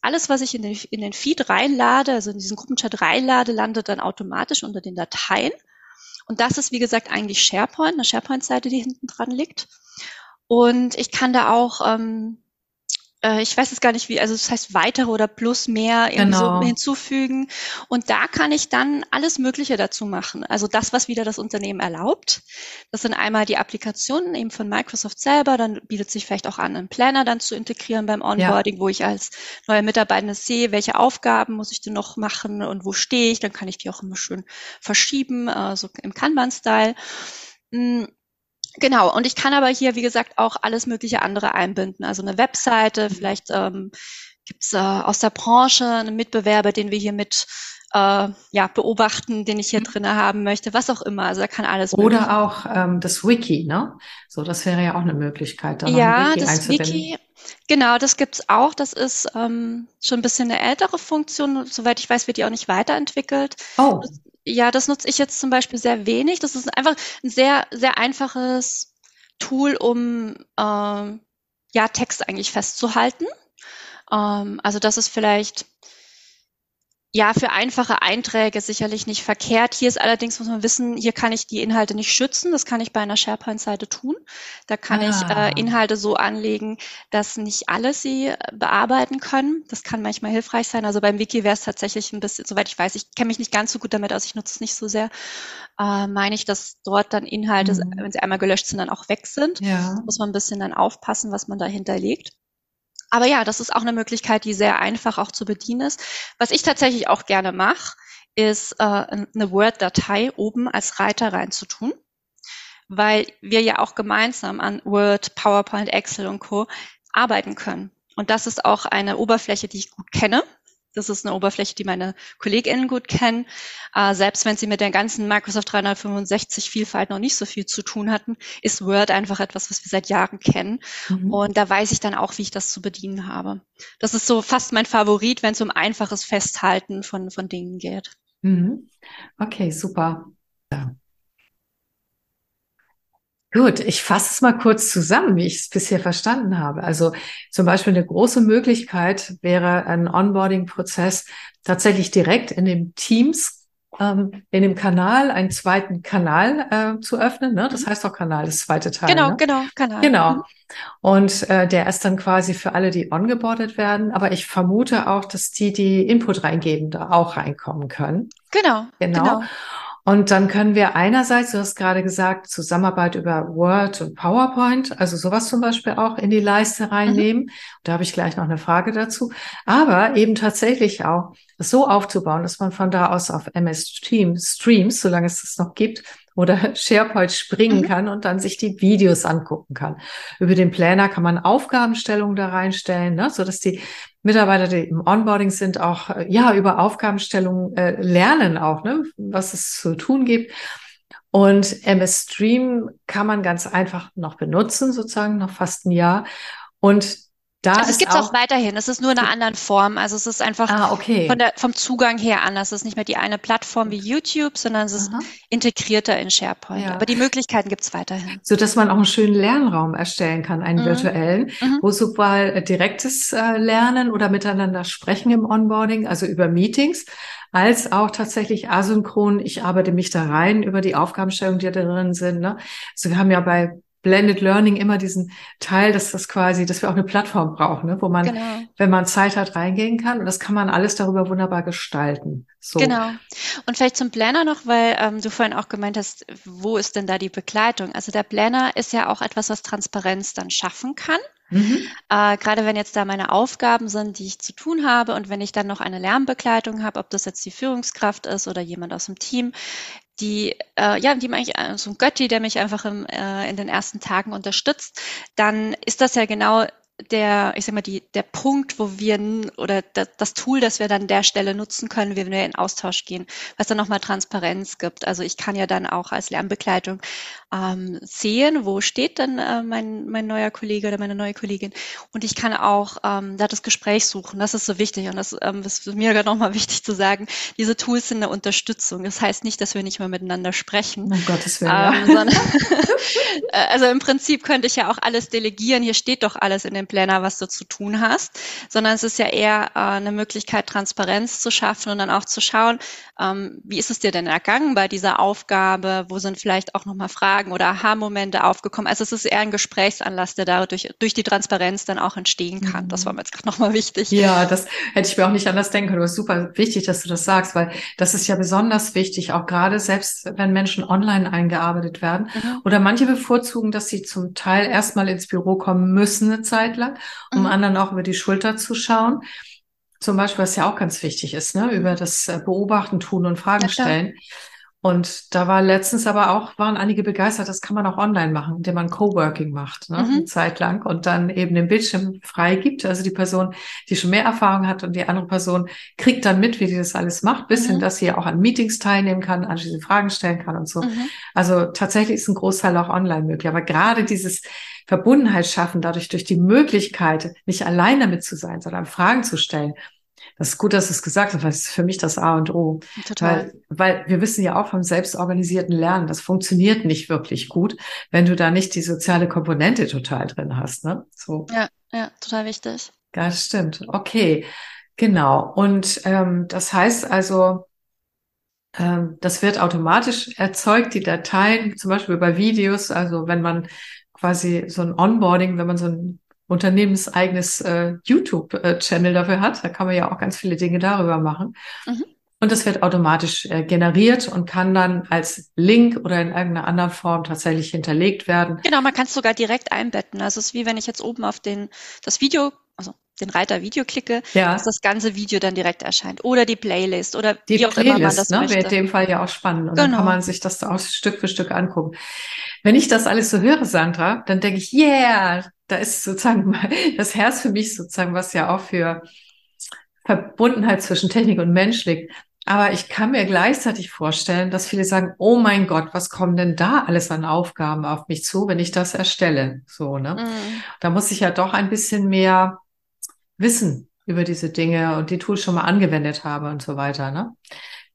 Alles, was ich in den, in den Feed reinlade, also in diesen Gruppenchat reinlade, landet dann automatisch unter den Dateien. Und das ist, wie gesagt, eigentlich SharePoint, eine SharePoint-Seite, die hinten dran liegt. Und ich kann da auch ähm, äh, ich weiß jetzt gar nicht wie, also das heißt weitere oder plus mehr genau. so hinzufügen. Und da kann ich dann alles Mögliche dazu machen. Also das, was wieder das Unternehmen erlaubt. Das sind einmal die Applikationen eben von Microsoft selber. Dann bietet sich vielleicht auch an, einen Planner dann zu integrieren beim Onboarding, ja. wo ich als neue Mitarbeiter sehe, welche Aufgaben muss ich denn noch machen und wo stehe ich. Dann kann ich die auch immer schön verschieben, äh, so im Kanban-Style. Mm, Genau, und ich kann aber hier, wie gesagt, auch alles mögliche andere einbinden. Also eine Webseite, mhm. vielleicht ähm, gibt es äh, aus der Branche einen Mitbewerber, den wir hier mit äh, ja, beobachten, den ich hier mhm. drinne haben möchte, was auch immer. Also da kann alles. Oder auch ähm, das Wiki, ne? So, das wäre ja auch eine Möglichkeit. Da ja, Wiki das Wiki. Genau, das gibt's auch. Das ist ähm, schon ein bisschen eine ältere Funktion. Soweit ich weiß, wird die auch nicht weiterentwickelt. Oh. Das, ja, das nutze ich jetzt zum Beispiel sehr wenig. Das ist einfach ein sehr, sehr einfaches Tool, um äh, ja Text eigentlich festzuhalten. Ähm, also das ist vielleicht ja, für einfache Einträge sicherlich nicht verkehrt. Hier ist allerdings, muss man wissen, hier kann ich die Inhalte nicht schützen. Das kann ich bei einer SharePoint-Seite tun. Da kann ah. ich äh, Inhalte so anlegen, dass nicht alle sie äh, bearbeiten können. Das kann manchmal hilfreich sein. Also beim Wiki wäre es tatsächlich ein bisschen, soweit ich weiß, ich kenne mich nicht ganz so gut damit aus, ich nutze es nicht so sehr, äh, meine ich, dass dort dann Inhalte, mhm. wenn sie einmal gelöscht sind, dann auch weg sind. Ja. Muss man ein bisschen dann aufpassen, was man da hinterlegt. Aber ja, das ist auch eine Möglichkeit, die sehr einfach auch zu bedienen ist. Was ich tatsächlich auch gerne mache, ist äh, eine Word-Datei oben als Reiter reinzutun, weil wir ja auch gemeinsam an Word, PowerPoint, Excel und Co. arbeiten können. Und das ist auch eine Oberfläche, die ich gut kenne. Das ist eine Oberfläche, die meine KollegInnen gut kennen. Äh, selbst wenn sie mit der ganzen Microsoft 365 Vielfalt noch nicht so viel zu tun hatten, ist Word einfach etwas, was wir seit Jahren kennen. Mhm. Und da weiß ich dann auch, wie ich das zu bedienen habe. Das ist so fast mein Favorit, wenn es um einfaches Festhalten von, von Dingen geht. Mhm. Okay, super. Ja. Gut, ich fasse es mal kurz zusammen, wie ich es bisher verstanden habe. Also zum Beispiel eine große Möglichkeit wäre ein Onboarding-Prozess tatsächlich direkt in dem Teams, ähm, in dem Kanal, einen zweiten Kanal äh, zu öffnen. Ne? Das mhm. heißt auch Kanal, das zweite Teil. Genau, ne? genau, Kanal. Genau. Mhm. Und äh, der ist dann quasi für alle, die ongeboardet werden. Aber ich vermute auch, dass die, die Input reingeben, da auch reinkommen können. Genau. Genau. genau. Und dann können wir einerseits, du hast gerade gesagt, Zusammenarbeit über Word und PowerPoint, also sowas zum Beispiel auch in die Leiste reinnehmen. Mhm. Da habe ich gleich noch eine Frage dazu. Aber eben tatsächlich auch so aufzubauen, dass man von da aus auf MS Teams, Streams, solange es das noch gibt, oder SharePoint springen mhm. kann und dann sich die Videos angucken kann. Über den Planner kann man Aufgabenstellungen da reinstellen, ne, so dass die Mitarbeiter, die im Onboarding sind, auch äh, ja über Aufgabenstellungen äh, lernen auch, ne, was es zu tun gibt. Und MS Stream kann man ganz einfach noch benutzen, sozusagen noch fast ein Jahr. Und da also es gibt es auch, auch, weiterhin. Es ist nur in einer anderen Form. Also es ist einfach ah, okay. von der, vom Zugang her anders. Es ist nicht mehr die eine Plattform wie YouTube, sondern es ist Aha. integrierter in SharePoint. Ja. Aber die Möglichkeiten gibt es weiterhin. So dass man auch einen schönen Lernraum erstellen kann, einen mhm. virtuellen, mhm. wo sowohl äh, direktes äh, Lernen oder miteinander sprechen im Onboarding, also über Meetings, als auch tatsächlich asynchron. Ich arbeite mich da rein über die Aufgabenstellungen, die da drin sind. Ne? Also wir haben ja bei Blended Learning immer diesen Teil, dass das quasi, dass wir auch eine Plattform brauchen, ne? wo man, genau. wenn man Zeit hat, reingehen kann. Und das kann man alles darüber wunderbar gestalten. So. Genau. Und vielleicht zum Planner noch, weil ähm, du vorhin auch gemeint hast, wo ist denn da die Begleitung? Also der Planner ist ja auch etwas, was Transparenz dann schaffen kann. Mhm. Äh, gerade wenn jetzt da meine Aufgaben sind, die ich zu tun habe und wenn ich dann noch eine Lernbegleitung habe, ob das jetzt die Führungskraft ist oder jemand aus dem Team, die, äh, ja, die eigentlich äh, so ein Götti, der mich einfach im, äh, in den ersten Tagen unterstützt, dann ist das ja genau der, ich sag mal, die, der Punkt, wo wir oder das, Tool, das wir dann der Stelle nutzen können, wenn wir in Austausch gehen, was dann nochmal Transparenz gibt. Also ich kann ja dann auch als Lernbegleitung ähm, sehen, wo steht denn äh, mein, mein neuer Kollege oder meine neue Kollegin. Und ich kann auch ähm, da das Gespräch suchen. Das ist so wichtig. Und das ähm, ist mir gerade nochmal wichtig zu sagen. Diese Tools sind eine Unterstützung. Das heißt nicht, dass wir nicht mehr miteinander sprechen. Um Gottes Willen. Ähm, sondern, äh, also im Prinzip könnte ich ja auch alles delegieren. Hier steht doch alles in dem Planner, was du zu tun hast. Sondern es ist ja eher äh, eine Möglichkeit, Transparenz zu schaffen und dann auch zu schauen, ähm, wie ist es dir denn ergangen bei dieser Aufgabe? Wo sind vielleicht auch nochmal Fragen oder Aha-Momente aufgekommen? Also es ist eher ein Gesprächsanlass, der dadurch durch die Transparenz dann auch entstehen kann. Das war mir jetzt gerade nochmal wichtig. Ja, das hätte ich mir auch nicht anders denken können. Das ist super wichtig, dass du das sagst, weil das ist ja besonders wichtig, auch gerade selbst wenn Menschen online eingearbeitet werden. Mhm. Oder manche bevorzugen, dass sie zum Teil erstmal ins Büro kommen müssen eine Zeit lang, um mhm. anderen auch über die Schulter zu schauen zum Beispiel, was ja auch ganz wichtig ist, ne, über das äh, Beobachten, Tun und Fragen stellen. Und da war letztens aber auch, waren einige begeistert, das kann man auch online machen, indem man Coworking macht, ne, mhm. eine Zeit lang und dann eben den Bildschirm frei gibt. Also die Person, die schon mehr Erfahrung hat und die andere Person kriegt dann mit, wie die das alles macht, bis mhm. hin, dass sie auch an Meetings teilnehmen kann, anschließend Fragen stellen kann und so. Mhm. Also tatsächlich ist ein Großteil auch online möglich. Aber gerade dieses Verbundenheit schaffen, dadurch durch die Möglichkeit, nicht allein damit zu sein, sondern Fragen zu stellen. Das ist gut, dass du es gesagt hast, weil es ist für mich das A und O. Total. Weil, weil wir wissen ja auch vom selbstorganisierten Lernen, das funktioniert nicht wirklich gut, wenn du da nicht die soziale Komponente total drin hast. Ne? So. Ja, ja, total wichtig. Ja, das stimmt. Okay, genau. Und ähm, das heißt also, ähm, das wird automatisch erzeugt, die Dateien, zum Beispiel über Videos, also wenn man quasi so ein Onboarding, wenn man so ein unternehmenseigenes äh, YouTube-Channel dafür hat. Da kann man ja auch ganz viele Dinge darüber machen. Mhm. Und das wird automatisch äh, generiert und kann dann als Link oder in irgendeiner anderen Form tatsächlich hinterlegt werden. Genau, man kann es sogar direkt einbetten. Also es ist wie wenn ich jetzt oben auf den, das Video, also den Reiter Video klicke, ja. dass das ganze Video dann direkt erscheint. Oder die Playlist oder die wie auch Playlist, immer man das ne, möchte. Wäre in dem Fall ja auch spannend. Und genau. dann kann man sich das auch Stück für Stück angucken. Wenn ich das alles so höre, Sandra, dann denke ich, yeah, da ist sozusagen das Herz für mich sozusagen, was ja auch für Verbundenheit zwischen Technik und Mensch liegt. Aber ich kann mir gleichzeitig vorstellen, dass viele sagen, oh mein Gott, was kommen denn da alles an Aufgaben auf mich zu, wenn ich das erstelle? So, ne? Mhm. Da muss ich ja doch ein bisschen mehr wissen über diese Dinge und die Tools schon mal angewendet habe und so weiter, ne?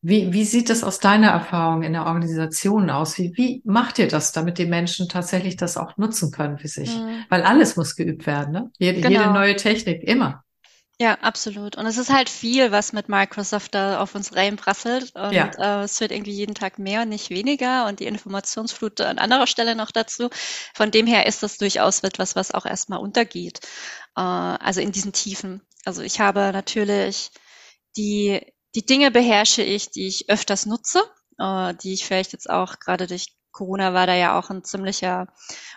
Wie, wie sieht das aus deiner Erfahrung in der Organisation aus? Wie, wie macht ihr das, damit die Menschen tatsächlich das auch nutzen können für sich? Mhm. Weil alles muss geübt werden, ne? Jede, genau. jede neue Technik, immer. Ja, absolut. Und es ist halt viel, was mit Microsoft da auf uns reinprasselt. Und ja. äh, es wird irgendwie jeden Tag mehr, nicht weniger. Und die Informationsflut an anderer Stelle noch dazu. Von dem her ist das durchaus etwas, was auch erstmal untergeht. Äh, also in diesen Tiefen. Also ich habe natürlich die, die Dinge beherrsche ich, die ich öfters nutze, äh, die ich vielleicht jetzt auch gerade durch Corona war da ja auch ein ziemlicher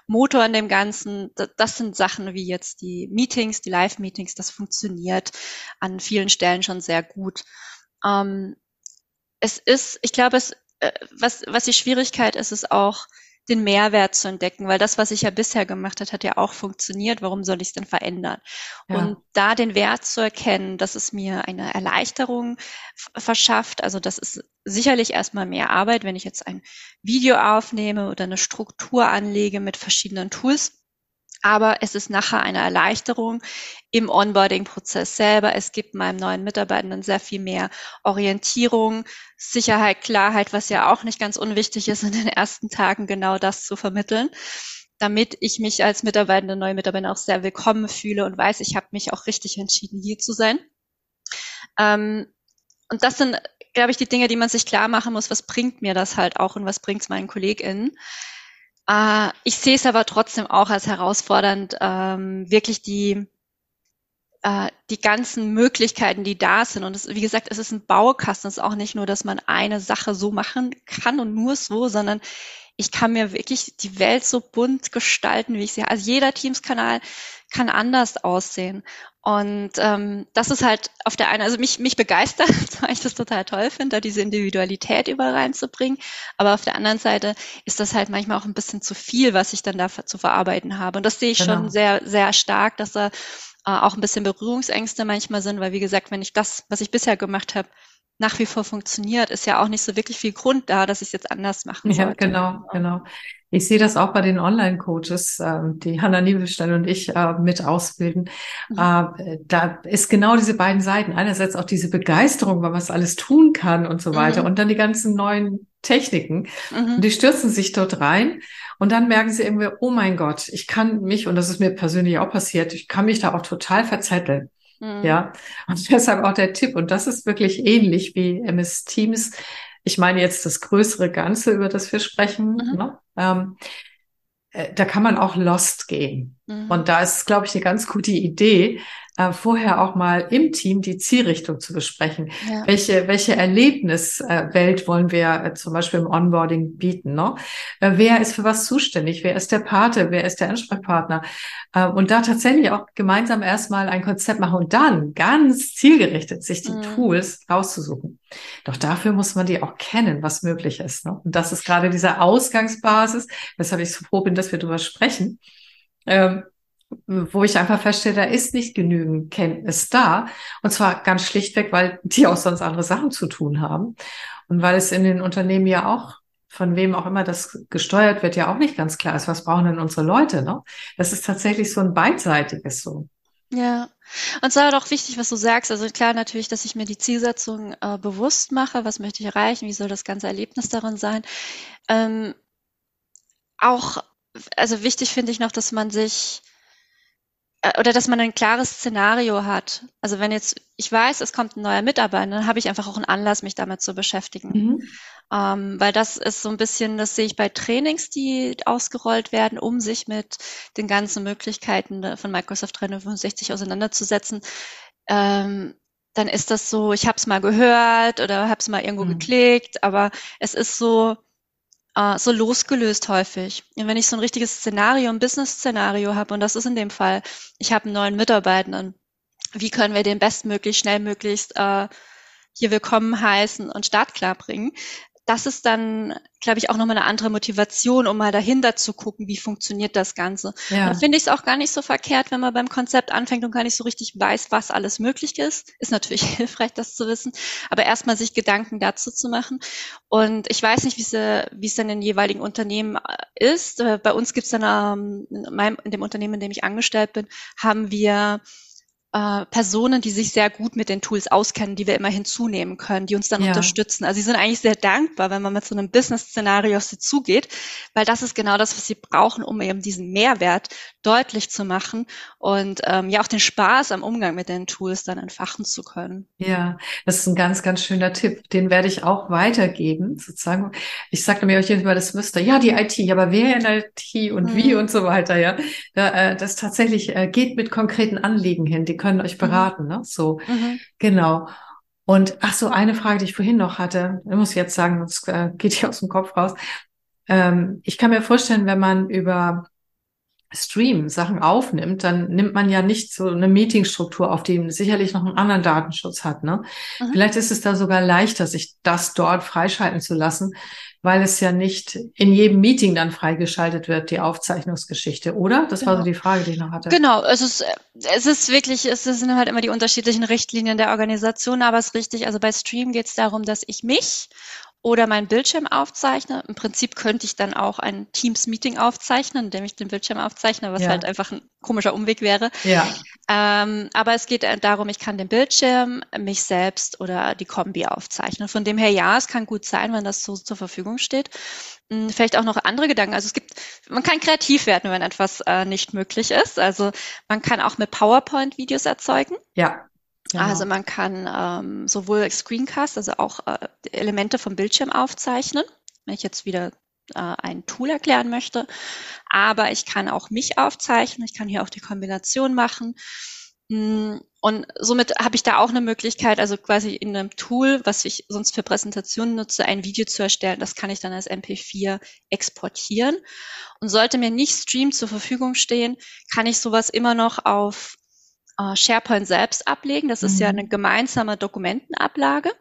Motor in dem Ganzen. Das sind Sachen wie jetzt die Meetings, die Live-Meetings, das funktioniert an vielen Stellen schon sehr gut. Ähm, es ist, ich glaube, es, äh, was, was die Schwierigkeit ist, ist auch, den Mehrwert zu entdecken, weil das, was ich ja bisher gemacht hat, hat ja auch funktioniert. Warum soll ich es denn verändern? Ja. Und da den Wert zu erkennen, dass es mir eine Erleichterung verschafft. Also das ist sicherlich erstmal mehr Arbeit, wenn ich jetzt ein Video aufnehme oder eine Struktur anlege mit verschiedenen Tools aber es ist nachher eine Erleichterung im Onboarding-Prozess selber. Es gibt meinem neuen Mitarbeitenden sehr viel mehr Orientierung, Sicherheit, Klarheit, was ja auch nicht ganz unwichtig ist in den ersten Tagen, genau das zu vermitteln, damit ich mich als Mitarbeitende, neue Mitarbeiter auch sehr willkommen fühle und weiß, ich habe mich auch richtig entschieden, hier zu sein. Ähm, und das sind, glaube ich, die Dinge, die man sich klar machen muss, was bringt mir das halt auch und was bringt es meinen KollegInnen. Äh, ich sehe es aber trotzdem auch als herausfordernd, ähm, wirklich die, äh, die ganzen Möglichkeiten, die da sind. Und es, wie gesagt, es ist ein Baukasten. Es ist auch nicht nur, dass man eine Sache so machen kann und nur so, sondern ich kann mir wirklich die Welt so bunt gestalten, wie ich sie. Also jeder Teams-Kanal kann anders aussehen. Und ähm, das ist halt auf der einen, also mich, mich begeistert, weil ich das total toll finde, da diese Individualität überall reinzubringen. Aber auf der anderen Seite ist das halt manchmal auch ein bisschen zu viel, was ich dann da zu verarbeiten habe. Und das sehe ich genau. schon sehr, sehr stark, dass da äh, auch ein bisschen Berührungsängste manchmal sind, weil wie gesagt, wenn ich das, was ich bisher gemacht habe, nach wie vor funktioniert, ist ja auch nicht so wirklich viel Grund da, dass ich es jetzt anders machen sollte. Ja, genau, genau. Ich sehe das auch bei den Online-Coaches, äh, die Hanna Niebelstein und ich äh, mit ausbilden. Mhm. Äh, da ist genau diese beiden Seiten. Einerseits auch diese Begeisterung, weil man es alles tun kann und so weiter. Mhm. Und dann die ganzen neuen Techniken. Mhm. Die stürzen sich dort rein. Und dann merken sie irgendwie, oh mein Gott, ich kann mich, und das ist mir persönlich auch passiert, ich kann mich da auch total verzetteln. Mhm. Ja, und deshalb auch der Tipp. Und das ist wirklich ähnlich wie MS Teams. Ich meine jetzt das größere Ganze, über das wir sprechen. Mhm. Ne? Ähm, äh, da kann man auch lost gehen. Mhm. Und da ist, glaube ich, eine ganz gute Idee, äh, vorher auch mal im Team die Zielrichtung zu besprechen. Ja. Welche, welche Erlebniswelt wollen wir äh, zum Beispiel im Onboarding bieten? Ne? Äh, wer ist für was zuständig? Wer ist der Pate? Wer ist der Ansprechpartner? Äh, und da tatsächlich auch gemeinsam erstmal ein Konzept machen und dann ganz zielgerichtet sich die mhm. Tools rauszusuchen. Doch dafür muss man die auch kennen, was möglich ist. Ne? Und das ist gerade diese Ausgangsbasis, weshalb ich so froh bin, dass wir darüber sprechen. Ähm, wo ich einfach feststelle, da ist nicht genügend Kenntnis da. Und zwar ganz schlichtweg, weil die auch sonst andere Sachen zu tun haben. Und weil es in den Unternehmen ja auch, von wem auch immer das gesteuert wird, ja auch nicht ganz klar ist, was brauchen denn unsere Leute, ne? Das ist tatsächlich so ein beidseitiges so. Ja, und es war doch wichtig, was du sagst. Also klar natürlich, dass ich mir die Zielsetzung äh, bewusst mache. Was möchte ich erreichen? Wie soll das ganze Erlebnis darin sein? Ähm, auch, also wichtig finde ich noch, dass man sich oder dass man ein klares Szenario hat. Also wenn jetzt, ich weiß, es kommt ein neuer Mitarbeiter, dann habe ich einfach auch einen Anlass, mich damit zu beschäftigen. Mhm. Ähm, weil das ist so ein bisschen, das sehe ich bei Trainings, die ausgerollt werden, um sich mit den ganzen Möglichkeiten von Microsoft 365 auseinanderzusetzen. Ähm, dann ist das so, ich habe es mal gehört oder habe es mal irgendwo mhm. geklickt, aber es ist so, äh, so losgelöst häufig. Und wenn ich so ein richtiges Szenario, ein Business-Szenario habe, und das ist in dem Fall, ich habe einen neuen Mitarbeitenden wie können wir den bestmöglich, schnellmöglichst äh, hier willkommen heißen und startklar bringen das ist dann, glaube ich, auch nochmal eine andere Motivation, um mal dahinter zu gucken, wie funktioniert das Ganze. Ja. Dann finde ich es auch gar nicht so verkehrt, wenn man beim Konzept anfängt und gar nicht so richtig weiß, was alles möglich ist. Ist natürlich hilfreich, das zu wissen, aber erstmal sich Gedanken dazu zu machen. Und ich weiß nicht, wie es, äh, es dann in den jeweiligen Unternehmen äh, ist. Äh, bei uns gibt es dann ähm, in, meinem, in dem Unternehmen, in dem ich angestellt bin, haben wir äh, Personen, die sich sehr gut mit den Tools auskennen, die wir immer hinzunehmen können, die uns dann ja. unterstützen. Also sie sind eigentlich sehr dankbar, wenn man mit so einem Business-Szenario auf sie zugeht, weil das ist genau das, was sie brauchen, um eben diesen Mehrwert deutlich zu machen und ähm, ja auch den Spaß am Umgang mit den Tools dann entfachen zu können. Ja, das ist ein ganz, ganz schöner Tipp. Den werde ich auch weitergeben, sozusagen. Ich sagte mir jedes Mal, das müsste, ja, die IT, aber wer in IT und mhm. wie und so weiter, ja. Äh, das tatsächlich äh, geht mit konkreten Anliegen hin. Die können euch mhm. beraten, mhm. ne? So, mhm. genau. Und ach so, eine Frage, die ich vorhin noch hatte, ich muss jetzt sagen, das äh, geht hier aus dem Kopf raus. Ähm, ich kann mir vorstellen, wenn man über Stream Sachen aufnimmt, dann nimmt man ja nicht so eine Meetingstruktur auf, die sicherlich noch einen anderen Datenschutz hat. Ne? Mhm. Vielleicht ist es da sogar leichter, sich das dort freischalten zu lassen, weil es ja nicht in jedem Meeting dann freigeschaltet wird, die Aufzeichnungsgeschichte, oder? Das genau. war so genau. die Frage, die ich noch hatte. Genau, es ist, es ist wirklich, es sind halt immer die unterschiedlichen Richtlinien der Organisation, aber es ist richtig, also bei Stream geht es darum, dass ich mich oder meinen Bildschirm aufzeichne. Im Prinzip könnte ich dann auch ein Teams-Meeting aufzeichnen, indem ich den Bildschirm aufzeichne, was ja. halt einfach ein komischer Umweg wäre. Ja. Ähm, aber es geht darum, ich kann den Bildschirm, mich selbst oder die Kombi aufzeichnen. Von dem her, ja, es kann gut sein, wenn das so zur Verfügung steht. Hm, vielleicht auch noch andere Gedanken. Also es gibt, man kann kreativ werden, wenn etwas äh, nicht möglich ist. Also man kann auch mit PowerPoint Videos erzeugen. Ja. Genau. Also man kann ähm, sowohl Screencast, also auch äh, Elemente vom Bildschirm aufzeichnen, wenn ich jetzt wieder äh, ein Tool erklären möchte, aber ich kann auch mich aufzeichnen, ich kann hier auch die Kombination machen. Hm, und somit habe ich da auch eine Möglichkeit, also quasi in einem Tool, was ich sonst für Präsentationen nutze, ein Video zu erstellen. Das kann ich dann als MP4 exportieren. Und sollte mir nicht Stream zur Verfügung stehen, kann ich sowas immer noch auf äh, SharePoint selbst ablegen. Das ist mhm. ja eine gemeinsame Dokumentenablage,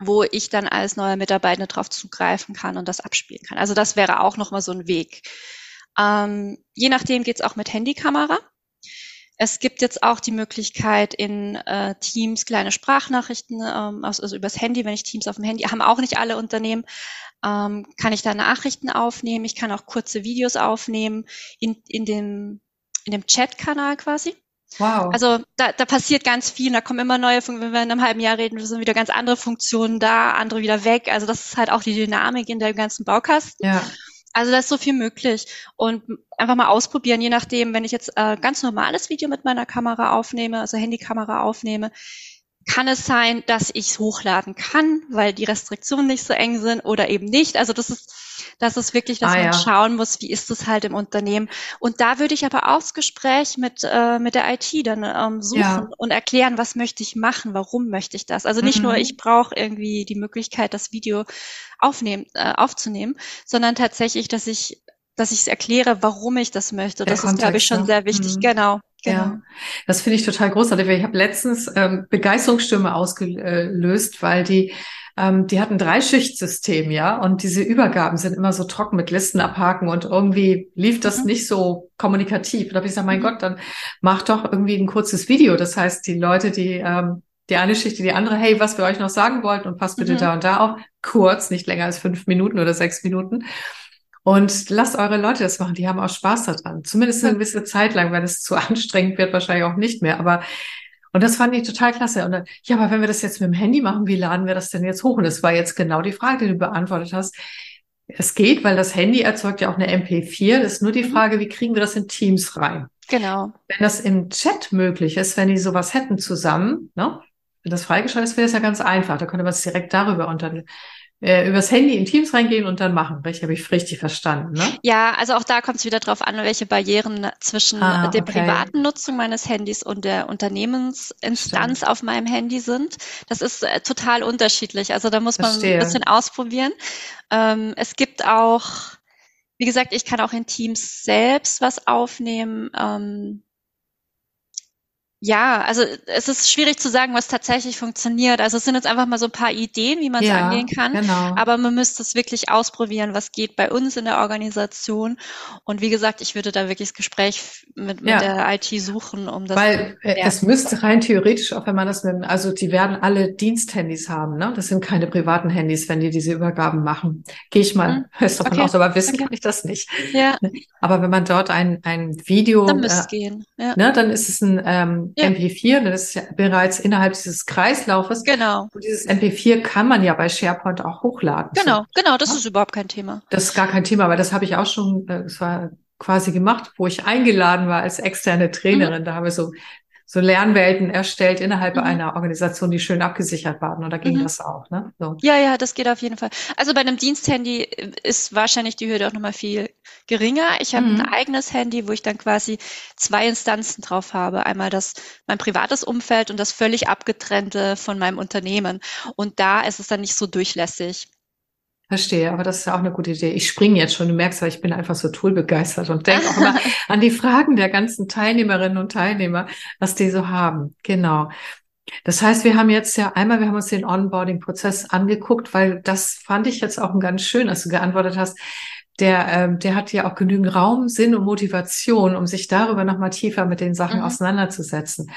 wo ich dann als neuer Mitarbeiter darauf zugreifen kann und das abspielen kann. Also das wäre auch nochmal so ein Weg. Ähm, je nachdem geht's auch mit Handykamera. Es gibt jetzt auch die Möglichkeit in äh, Teams kleine Sprachnachrichten, ähm, also, also übers Handy, wenn ich Teams auf dem Handy, haben auch nicht alle Unternehmen, ähm, kann ich da Nachrichten aufnehmen. Ich kann auch kurze Videos aufnehmen in, in dem, in dem Chat-Kanal quasi. Wow. Also da, da passiert ganz viel, da kommen immer neue Funktionen, wenn wir in einem halben Jahr reden, sind wieder ganz andere Funktionen da, andere wieder weg. Also das ist halt auch die Dynamik in der ganzen Baukasten. Ja. Also da ist so viel möglich. Und einfach mal ausprobieren, je nachdem, wenn ich jetzt äh, ganz normales Video mit meiner Kamera aufnehme, also Handykamera aufnehme, kann es sein, dass ich es hochladen kann, weil die Restriktionen nicht so eng sind oder eben nicht. Also das ist, das ist wirklich, dass ah, man ja. schauen muss, wie ist es halt im Unternehmen. Und da würde ich aber auch das Gespräch mit, äh, mit der IT dann ähm, suchen ja. und erklären, was möchte ich machen, warum möchte ich das. Also nicht mhm. nur, ich brauche irgendwie die Möglichkeit, das Video aufnehmen, äh, aufzunehmen, sondern tatsächlich, dass ich dass ich es erkläre, warum ich das möchte. Das ist, glaube ich, schon ne? sehr wichtig. Mhm. Genau. Genau. Ja, das finde ich total großartig. Ich habe letztens ähm, Begeisterungsstürme ausgelöst, weil die ähm, die hatten drei Schichtsystem, ja, und diese Übergaben sind immer so trocken mit Listen abhaken und irgendwie lief das mhm. nicht so kommunikativ. Und da habe ich gesagt, mein mhm. Gott, dann mach doch irgendwie ein kurzes Video. Das heißt, die Leute, die ähm, die eine Schicht, die andere, hey, was wir euch noch sagen wollten und passt bitte mhm. da und da auf, kurz, nicht länger als fünf Minuten oder sechs Minuten. Und lasst eure Leute das machen, die haben auch Spaß daran. Zumindest eine gewisse Zeit lang, wenn es zu anstrengend wird, wahrscheinlich auch nicht mehr. Aber und das fand ich total klasse. Und dann, ja, aber wenn wir das jetzt mit dem Handy machen, wie laden wir das denn jetzt hoch? Und das war jetzt genau die Frage, die du beantwortet hast. Es geht, weil das Handy erzeugt ja auch eine MP4. Das ist nur die mhm. Frage, wie kriegen wir das in Teams rein? Genau. Wenn das im Chat möglich ist, wenn die sowas hätten zusammen, ne? Wenn das freigeschaltet ist, wäre es ja ganz einfach. Da könnte man es direkt darüber unter, äh, übers Handy in Teams reingehen und dann machen. Richtig, habe ich richtig verstanden. Ne? Ja, also auch da kommt es wieder drauf an, welche Barrieren zwischen ah, der okay. privaten Nutzung meines Handys und der Unternehmensinstanz Stimmt. auf meinem Handy sind. Das ist äh, total unterschiedlich. Also da muss man Verstehe. ein bisschen ausprobieren. Ähm, es gibt auch, wie gesagt, ich kann auch in Teams selbst was aufnehmen. Ähm, Ja, also es ist schwierig zu sagen, was tatsächlich funktioniert. Also es sind jetzt einfach mal so ein paar Ideen, wie man es ja, angehen kann. Genau. Aber man müsste es wirklich ausprobieren, was geht bei uns in der Organisation. Und wie gesagt, ich würde da wirklich das Gespräch mit, mit ja. der IT suchen, um das. Weil äh, es müsste rein theoretisch, auch wenn man das mit, also die werden alle Diensthandys haben, ne? Das sind keine privaten Handys, wenn die diese Übergaben machen. Gehe ich mal hm. fest davon okay. aus, aber wissen okay. kann ich das nicht. Ja. Aber wenn man dort ein, ein Video, dann müsste äh, gehen. Ja. Ne, dann ist es ein ähm, ja. MP4, das ist ja bereits innerhalb dieses Kreislaufes. Genau. Und dieses MP4 kann man ja bei SharePoint auch hochladen. Genau, so. genau, das ja? ist überhaupt kein Thema. Das ist gar kein Thema, weil das habe ich auch schon, äh, das war quasi gemacht, wo ich eingeladen war als externe Trainerin. Mhm. Da haben wir so so Lernwelten erstellt innerhalb mhm. einer Organisation, die schön abgesichert waren. Und da ging mhm. das auch. Ne? So. Ja, ja, das geht auf jeden Fall. Also bei einem Diensthandy ist wahrscheinlich die Hürde auch nochmal viel geringer. Ich habe mhm. ein eigenes Handy, wo ich dann quasi zwei Instanzen drauf habe. Einmal das mein privates Umfeld und das völlig abgetrennte von meinem Unternehmen. Und da ist es dann nicht so durchlässig. Verstehe, aber das ist ja auch eine gute Idee. Ich springe jetzt schon, du merkst, weil ich bin einfach so toolbegeistert und denke auch immer an die Fragen der ganzen Teilnehmerinnen und Teilnehmer, was die so haben. Genau. Das heißt, wir haben jetzt ja einmal, wir haben uns den Onboarding-Prozess angeguckt, weil das fand ich jetzt auch ein ganz schön, als du geantwortet hast. Der, ähm, der hat ja auch genügend Raum, Sinn und Motivation, um sich darüber nochmal tiefer mit den Sachen mhm. auseinanderzusetzen.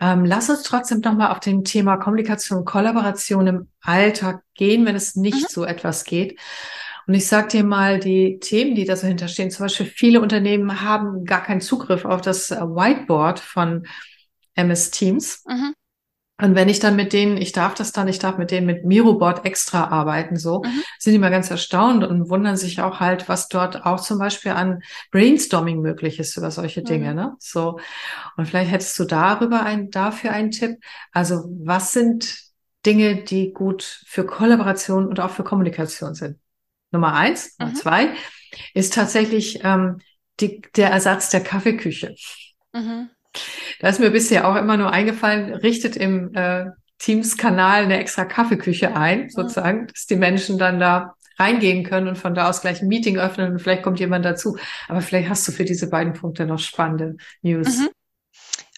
Ähm, lass uns trotzdem nochmal auf dem Thema Kommunikation, Kollaboration im Alltag gehen, wenn es nicht mhm. so etwas geht. Und ich sage dir mal, die Themen, die da so hinterstehen, zum Beispiel viele Unternehmen haben gar keinen Zugriff auf das äh, Whiteboard von MS Teams. Mhm. Und wenn ich dann mit denen, ich darf das dann, ich darf mit denen mit Mirobot extra arbeiten, so, mhm. sind die mal ganz erstaunt und wundern sich auch halt, was dort auch zum Beispiel an Brainstorming möglich ist über solche Dinge, mhm. ne? So. Und vielleicht hättest du darüber ein, dafür einen Tipp. Also, was sind Dinge, die gut für Kollaboration und auch für Kommunikation sind? Nummer eins, Nummer mhm. zwei ist tatsächlich ähm, die, der Ersatz der Kaffeeküche. Mhm. Da ist mir bisher auch immer nur eingefallen, richtet im äh, Teams-Kanal eine extra Kaffeeküche ein, mhm. sozusagen, dass die Menschen dann da reingehen können und von da aus gleich ein Meeting öffnen und vielleicht kommt jemand dazu. Aber vielleicht hast du für diese beiden Punkte noch spannende News. Mhm.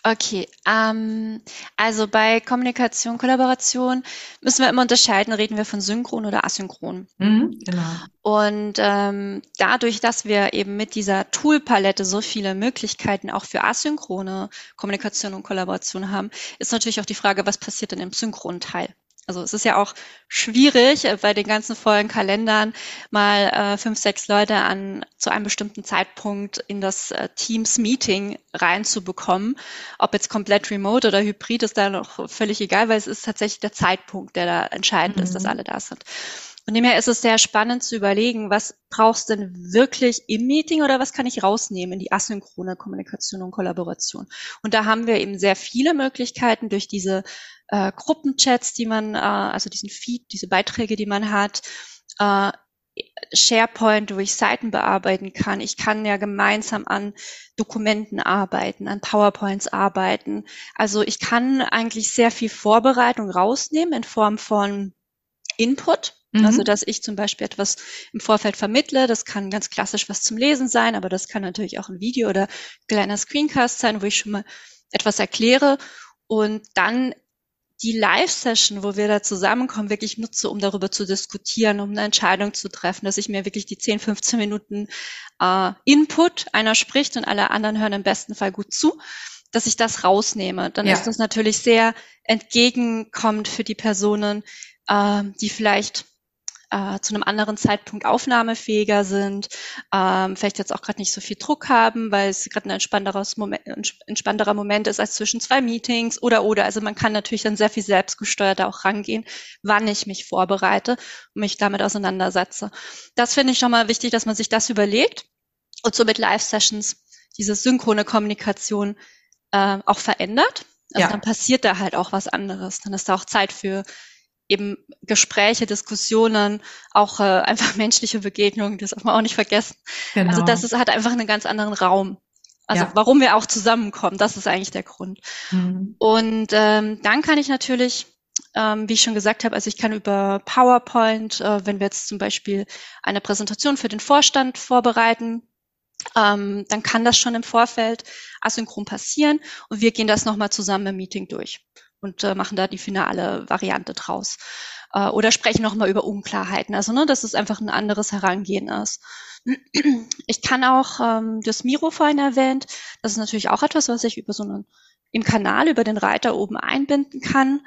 Okay, ähm, also bei Kommunikation, Kollaboration müssen wir immer unterscheiden, reden wir von synchron oder asynchron. Mhm, genau. Und ähm, dadurch, dass wir eben mit dieser Toolpalette so viele Möglichkeiten auch für asynchrone Kommunikation und Kollaboration haben, ist natürlich auch die Frage, was passiert denn im synchronen Teil? Also es ist ja auch schwierig, äh, bei den ganzen vollen Kalendern mal äh, fünf, sechs Leute an zu einem bestimmten Zeitpunkt in das äh, Teams-Meeting reinzubekommen. Ob jetzt komplett remote oder hybrid ist da noch völlig egal, weil es ist tatsächlich der Zeitpunkt, der da entscheidend mhm. ist, dass mhm. alle da sind. Von dem her ist es sehr spannend zu überlegen, was brauchst denn wirklich im Meeting oder was kann ich rausnehmen in die asynchrone Kommunikation und Kollaboration. Und da haben wir eben sehr viele Möglichkeiten durch diese äh, Gruppenchats, die man, äh, also diesen Feed, diese Beiträge, die man hat, äh, SharePoint, wo ich Seiten bearbeiten kann. Ich kann ja gemeinsam an Dokumenten arbeiten, an PowerPoints arbeiten. Also ich kann eigentlich sehr viel Vorbereitung rausnehmen in Form von Input. Mhm. Also, dass ich zum Beispiel etwas im Vorfeld vermittle. Das kann ganz klassisch was zum Lesen sein, aber das kann natürlich auch ein Video oder kleiner Screencast sein, wo ich schon mal etwas erkläre und dann die Live-Session, wo wir da zusammenkommen, wirklich nutze, um darüber zu diskutieren, um eine Entscheidung zu treffen, dass ich mir wirklich die 10, 15 Minuten äh, Input, einer spricht und alle anderen hören im besten Fall gut zu, dass ich das rausnehme. Dann ja. ist das natürlich sehr entgegenkommend für die Personen, äh, die vielleicht äh, zu einem anderen Zeitpunkt aufnahmefähiger sind, ähm, vielleicht jetzt auch gerade nicht so viel Druck haben, weil es gerade ein entspannteres Moment, entspannterer Moment ist als zwischen zwei Meetings oder oder. Also man kann natürlich dann sehr viel selbstgesteuerter auch rangehen, wann ich mich vorbereite und mich damit auseinandersetze. Das finde ich schon mal wichtig, dass man sich das überlegt und so mit Live-Sessions diese synchrone Kommunikation äh, auch verändert. Also ja. dann passiert da halt auch was anderes. Dann ist da auch Zeit für eben Gespräche, Diskussionen, auch äh, einfach menschliche Begegnungen, das darf man auch nicht vergessen. Genau. Also das ist, hat einfach einen ganz anderen Raum. Also ja. warum wir auch zusammenkommen, das ist eigentlich der Grund. Mhm. Und ähm, dann kann ich natürlich, ähm, wie ich schon gesagt habe, also ich kann über PowerPoint, äh, wenn wir jetzt zum Beispiel eine Präsentation für den Vorstand vorbereiten, ähm, dann kann das schon im Vorfeld asynchron passieren und wir gehen das nochmal zusammen im Meeting durch und äh, machen da die finale Variante draus. Äh, oder sprechen nochmal über Unklarheiten. Also, ne, dass es einfach ein anderes Herangehen ist. Ich kann auch ähm, das Miro vorhin erwähnt. Das ist natürlich auch etwas, was ich über so einen im Kanal über den Reiter oben einbinden kann.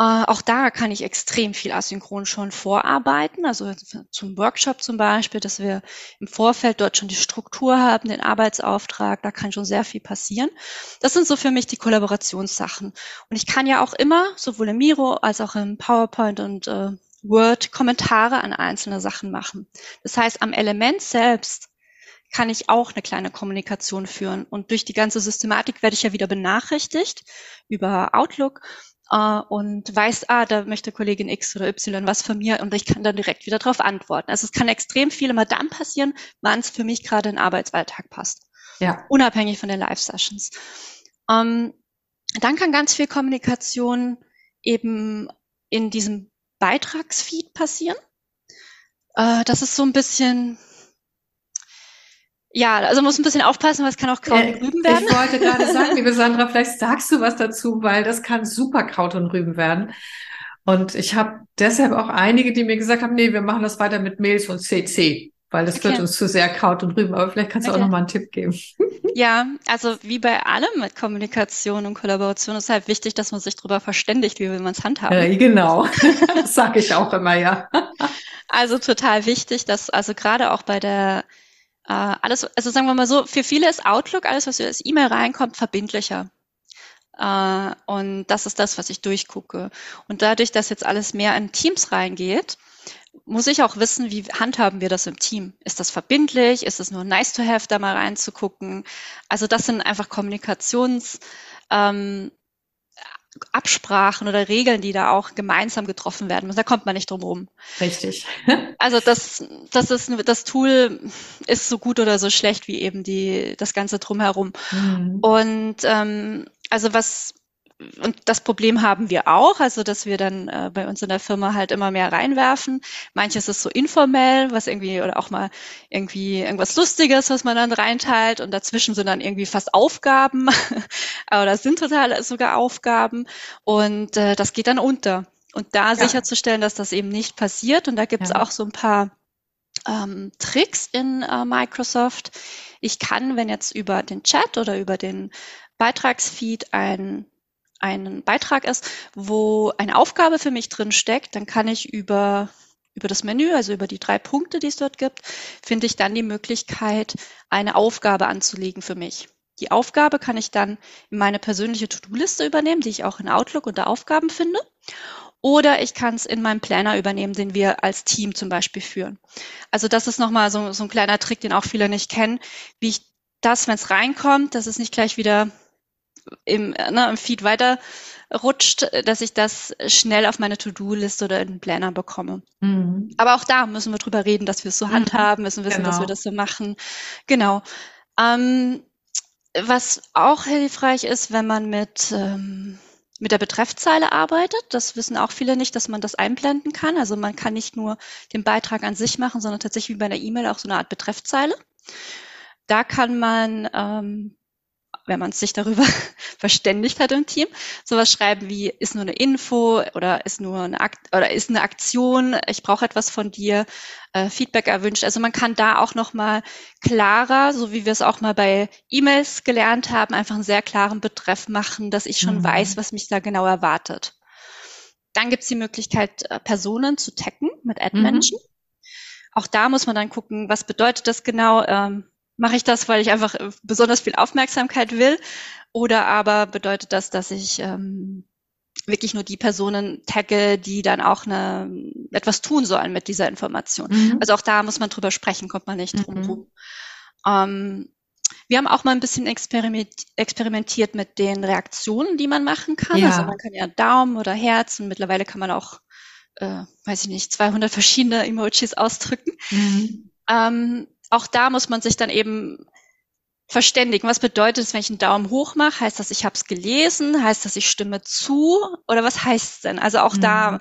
Äh, auch da kann ich extrem viel asynchron schon vorarbeiten, also zum Workshop zum Beispiel, dass wir im Vorfeld dort schon die Struktur haben, den Arbeitsauftrag, da kann schon sehr viel passieren. Das sind so für mich die Kollaborationssachen. Und ich kann ja auch immer, sowohl im Miro als auch im PowerPoint und äh, Word Kommentare an einzelne Sachen machen. Das heißt, am Element selbst kann ich auch eine kleine Kommunikation führen. Und durch die ganze Systematik werde ich ja wieder benachrichtigt über Outlook äh, und weiß, ah, da möchte Kollegin X oder Y was von mir und ich kann dann direkt wieder darauf antworten. Also es kann extrem viel immer dann passieren, wann es für mich gerade in den Arbeitsalltag passt. Ja. Unabhängig von den Live-Sessions. Ähm, dann kann ganz viel Kommunikation eben in diesem Beitragsfeed passieren. Äh, das ist so ein bisschen ja, also muss ein bisschen aufpassen, weil es kann auch Kraut und Rüben werden. Ich wollte gerade sagen, liebe Sandra, vielleicht sagst du was dazu, weil das kann super Kraut und Rüben werden. Und ich habe deshalb auch einige, die mir gesagt haben, nee, wir machen das weiter mit Mails und CC, weil das okay. wird uns zu sehr Kraut und Rüben. Aber vielleicht kannst du okay. auch noch mal einen Tipp geben. Ja, also wie bei allem mit Kommunikation und Kollaboration ist halt wichtig, dass man sich darüber verständigt, wie will man es handhaben. Ja, genau, das sage ich auch immer, ja. Also total wichtig, dass also gerade auch bei der äh, alles, also sagen wir mal so, für viele ist Outlook, alles, was als E-Mail reinkommt, verbindlicher. Uh, und das ist das, was ich durchgucke. Und dadurch, dass jetzt alles mehr in Teams reingeht, muss ich auch wissen, wie handhaben wir das im Team? Ist das verbindlich? Ist es nur nice to have, da mal reinzugucken? Also das sind einfach Kommunikations, ähm, Absprachen oder Regeln, die da auch gemeinsam getroffen werden müssen. Da kommt man nicht drum rum. Richtig. also das, das ist das Tool ist so gut oder so schlecht wie eben die das ganze drumherum. Mhm. Und ähm, also was und das Problem haben wir auch, also dass wir dann äh, bei uns in der Firma halt immer mehr reinwerfen. Manches ist so informell, was irgendwie oder auch mal irgendwie irgendwas Lustiges, was man dann reinteilt und dazwischen sind dann irgendwie fast Aufgaben oder sind total sogar Aufgaben und äh, das geht dann unter. Und da ja. sicherzustellen, dass das eben nicht passiert und da gibt es ja. auch so ein paar ähm, Tricks in äh, Microsoft. Ich kann, wenn jetzt über den Chat oder über den Beitragsfeed ein ein Beitrag ist, wo eine Aufgabe für mich drin steckt, dann kann ich über über das Menü, also über die drei Punkte, die es dort gibt, finde ich dann die Möglichkeit, eine Aufgabe anzulegen für mich. Die Aufgabe kann ich dann in meine persönliche To-Do-Liste übernehmen, die ich auch in Outlook unter Aufgaben finde. Oder ich kann es in meinem Planner übernehmen, den wir als Team zum Beispiel führen. Also das ist nochmal so, so ein kleiner Trick, den auch viele nicht kennen, wie ich das, wenn es reinkommt, dass es nicht gleich wieder im, ne, im Feed weiter rutscht, dass ich das schnell auf meine To-Do-Liste oder in den Planner bekomme. Mhm. Aber auch da müssen wir drüber reden, dass wir es so mhm. handhaben, müssen wissen, genau. dass wir das so machen. Genau. Ähm, was auch hilfreich ist, wenn man mit ähm, mit der Betreffzeile arbeitet. Das wissen auch viele nicht, dass man das einblenden kann. Also man kann nicht nur den Beitrag an sich machen, sondern tatsächlich wie bei einer E-Mail auch so eine Art Betreffzeile. Da kann man ähm, wenn man sich darüber verständigt hat im Team, sowas schreiben wie ist nur eine Info oder ist nur eine Akt oder ist eine Aktion, ich brauche etwas von dir, äh, Feedback erwünscht. Also man kann da auch noch mal klarer, so wie wir es auch mal bei E-Mails gelernt haben, einfach einen sehr klaren Betreff machen, dass ich schon mhm. weiß, was mich da genau erwartet. Dann gibt es die Möglichkeit, äh, Personen zu taggen mit Ad-Menschen. Mhm. Auch da muss man dann gucken, was bedeutet das genau. Ähm, mache ich das, weil ich einfach äh, besonders viel Aufmerksamkeit will? Oder aber bedeutet das, dass ich ähm, wirklich nur die Personen tagge, die dann auch eine, etwas tun sollen mit dieser Information? Mhm. Also auch da muss man drüber sprechen, kommt man nicht drum mhm. Ähm, wir haben auch mal ein bisschen experimentiert mit den Reaktionen, die man machen kann. Ja. Also man kann ja Daumen oder Herz und mittlerweile kann man auch, äh, weiß ich nicht, 200 verschiedene Emojis ausdrücken. Mhm. Ähm, auch da muss man sich dann eben verständigen. Was bedeutet es, wenn ich einen Daumen hoch mache? Heißt das, ich habe es gelesen? Heißt das, ich stimme zu? Oder was heißt es denn? Also auch mhm. da,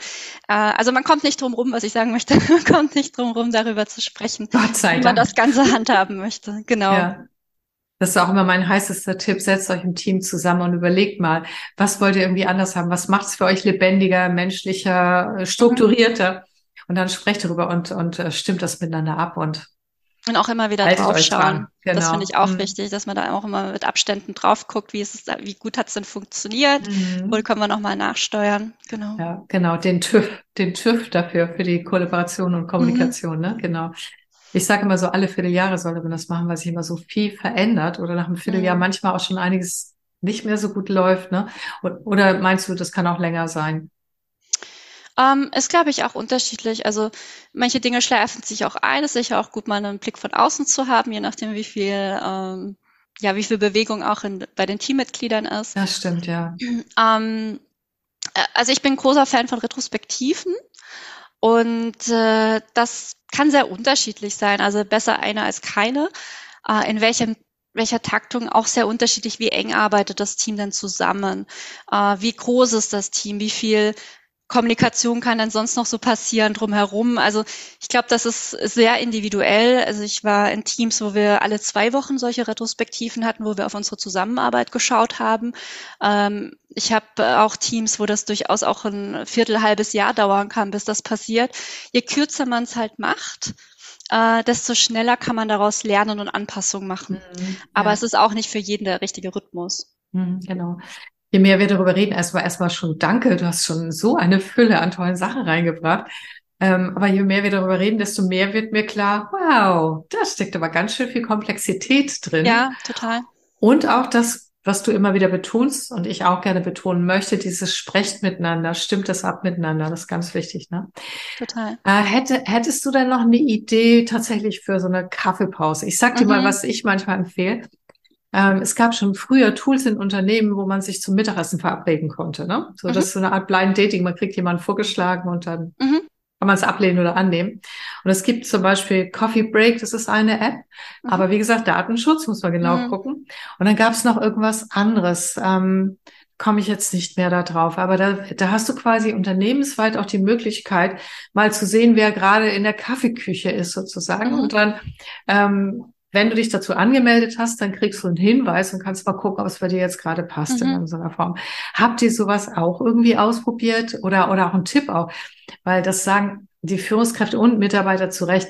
äh, also man kommt nicht drum rum, was ich sagen möchte, man kommt nicht drum rum, darüber zu sprechen, wie man das Ganze handhaben möchte. Genau. Ja. Das ist auch immer mein heißester Tipp. Setzt euch im Team zusammen und überlegt mal, was wollt ihr irgendwie anders haben? Was macht es für euch lebendiger, menschlicher, äh, strukturierter? Mhm. Und dann sprecht darüber und, und äh, stimmt das miteinander ab und und auch immer wieder Haltet draufschauen. Genau. Das finde ich auch mhm. wichtig, dass man da auch immer mit Abständen drauf guckt, wie, ist es, wie gut hat es denn funktioniert, mhm. wo können wir nochmal nachsteuern. Genau. Ja, genau, den TÜV, den TÜV dafür, für die Kollaboration und Kommunikation, mhm. ne? Genau. Ich sage immer so, alle Vierteljahre sollte man das machen, weil sich immer so viel verändert oder nach einem Vierteljahr mhm. manchmal auch schon einiges nicht mehr so gut läuft. Ne? Oder meinst du, das kann auch länger sein? Ähm, ist, glaube ich, auch unterschiedlich. Also manche Dinge schleifen sich auch ein. Es ist sicher auch gut, mal einen Blick von außen zu haben, je nachdem, wie viel, ähm, ja, wie viel Bewegung auch in, bei den Teammitgliedern ist. Das stimmt, ja. Ähm, äh, also ich bin großer Fan von Retrospektiven und äh, das kann sehr unterschiedlich sein. Also besser eine als keine. Äh, in welchem welcher Taktung auch sehr unterschiedlich, wie eng arbeitet das Team denn zusammen, äh, wie groß ist das Team, wie viel Kommunikation kann dann sonst noch so passieren drumherum. Also ich glaube, das ist sehr individuell. Also ich war in Teams, wo wir alle zwei Wochen solche Retrospektiven hatten, wo wir auf unsere Zusammenarbeit geschaut haben. Ähm, ich habe auch Teams, wo das durchaus auch ein Viertel, halbes Jahr dauern kann, bis das passiert. Je kürzer man es halt macht, äh, desto schneller kann man daraus lernen und Anpassungen machen. Mhm, Aber es ist auch nicht für jeden der richtige Rhythmus. Mhm, genau. Je mehr wir darüber reden, erstmal erstmal schon danke. Du hast schon so eine Fülle an tollen Sachen reingebracht. Ähm, aber je mehr wir darüber reden, desto mehr wird mir klar, wow, da steckt aber ganz schön viel Komplexität drin. Ja, total. Und auch das, was du immer wieder betonst und ich auch gerne betonen möchte, dieses Sprecht miteinander, stimmt das ab miteinander, das ist ganz wichtig, ne? Total. Äh, hätte, hättest du denn noch eine Idee tatsächlich für so eine Kaffeepause? Ich sag dir mhm. mal, was ich manchmal empfehle. Ähm, es gab schon früher Tools in Unternehmen, wo man sich zum Mittagessen verabreden konnte. Ne? So, mhm. das ist so eine Art Blind Dating. Man kriegt jemanden vorgeschlagen und dann mhm. kann man es ablehnen oder annehmen. Und es gibt zum Beispiel Coffee Break, das ist eine App. Mhm. Aber wie gesagt, Datenschutz muss man genau mhm. gucken. Und dann gab es noch irgendwas anderes. Ähm, komme ich jetzt nicht mehr da drauf. Aber da, da hast du quasi unternehmensweit auch die Möglichkeit, mal zu sehen, wer gerade in der Kaffeeküche ist sozusagen. Mhm. Und dann ähm, wenn du dich dazu angemeldet hast, dann kriegst du einen Hinweis und kannst mal gucken, ob es bei dir jetzt gerade passt mhm. in so einer Form. Habt ihr sowas auch irgendwie ausprobiert oder, oder auch ein Tipp auch? Weil das sagen die Führungskräfte und Mitarbeiter zu Recht.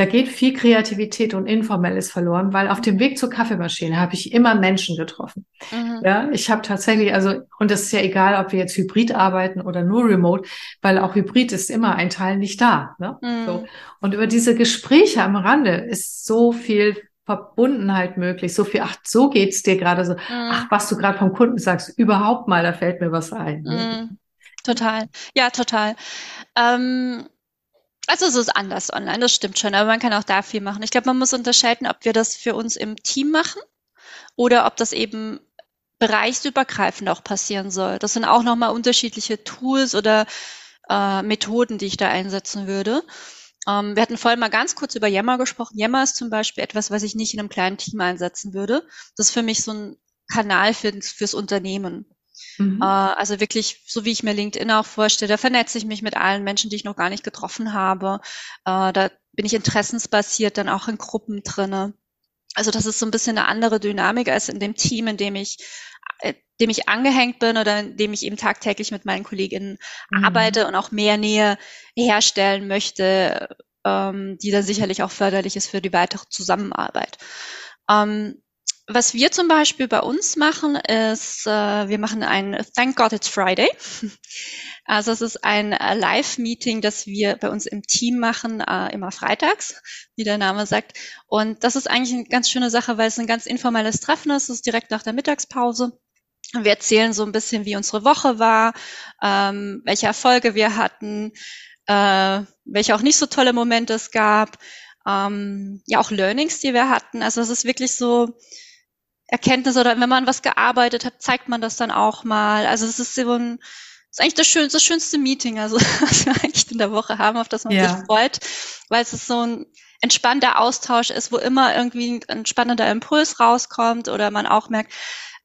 Da geht viel Kreativität und Informelles verloren, weil auf dem Weg zur Kaffeemaschine habe ich immer Menschen getroffen. Mhm. Ja, ich habe tatsächlich, also, und das ist ja egal, ob wir jetzt hybrid arbeiten oder nur remote, weil auch hybrid ist immer ein Teil nicht da. Ne? Mhm. So. Und über diese Gespräche am Rande ist so viel Verbundenheit möglich, so viel, ach, so geht's dir gerade so, mhm. ach, was du gerade vom Kunden sagst, überhaupt mal, da fällt mir was ein. Ne? Mhm. Total. Ja, total. Ähm also es ist anders online, das stimmt schon, aber man kann auch da viel machen. Ich glaube, man muss unterscheiden, ob wir das für uns im Team machen oder ob das eben bereichsübergreifend auch passieren soll. Das sind auch nochmal unterschiedliche Tools oder äh, Methoden, die ich da einsetzen würde. Ähm, wir hatten vorhin mal ganz kurz über Yammer gesprochen. Yammer ist zum Beispiel etwas, was ich nicht in einem kleinen Team einsetzen würde. Das ist für mich so ein Kanal für, fürs Unternehmen. Mhm. Äh, also wirklich, so wie ich mir LinkedIn auch vorstelle, da vernetze ich mich mit allen Menschen, die ich noch gar nicht getroffen habe. Äh, da bin ich interessensbasiert dann auch in Gruppen drinne. Also das ist so ein bisschen eine andere Dynamik als in dem Team, in dem ich äh, dem ich angehängt bin oder in dem ich eben tagtäglich mit meinen Kolleginnen mhm. arbeite und auch mehr Nähe herstellen möchte, ähm, die dann sicherlich auch förderlich ist für die weitere Zusammenarbeit. Ähm, was wir zum Beispiel bei uns machen, ist, äh, wir machen ein Thank God It's Friday. Also es ist ein äh, Live-Meeting, das wir bei uns im Team machen, äh, immer freitags, wie der Name sagt. Und das ist eigentlich eine ganz schöne Sache, weil es ein ganz informelles Treffen ist. Es ist direkt nach der Mittagspause. Wir erzählen so ein bisschen, wie unsere Woche war, ähm, welche Erfolge wir hatten, äh, welche auch nicht so tolle Momente es gab, ähm, ja auch Learnings, die wir hatten. Also es ist wirklich so, Erkenntnis oder wenn man was gearbeitet hat, zeigt man das dann auch mal. Also es ist so ein, ist eigentlich das schönste, das schönste Meeting, also was wir eigentlich in der Woche haben, auf das man ja. sich freut, weil es ist so ein entspannter Austausch ist, wo immer irgendwie ein spannender Impuls rauskommt oder man auch merkt,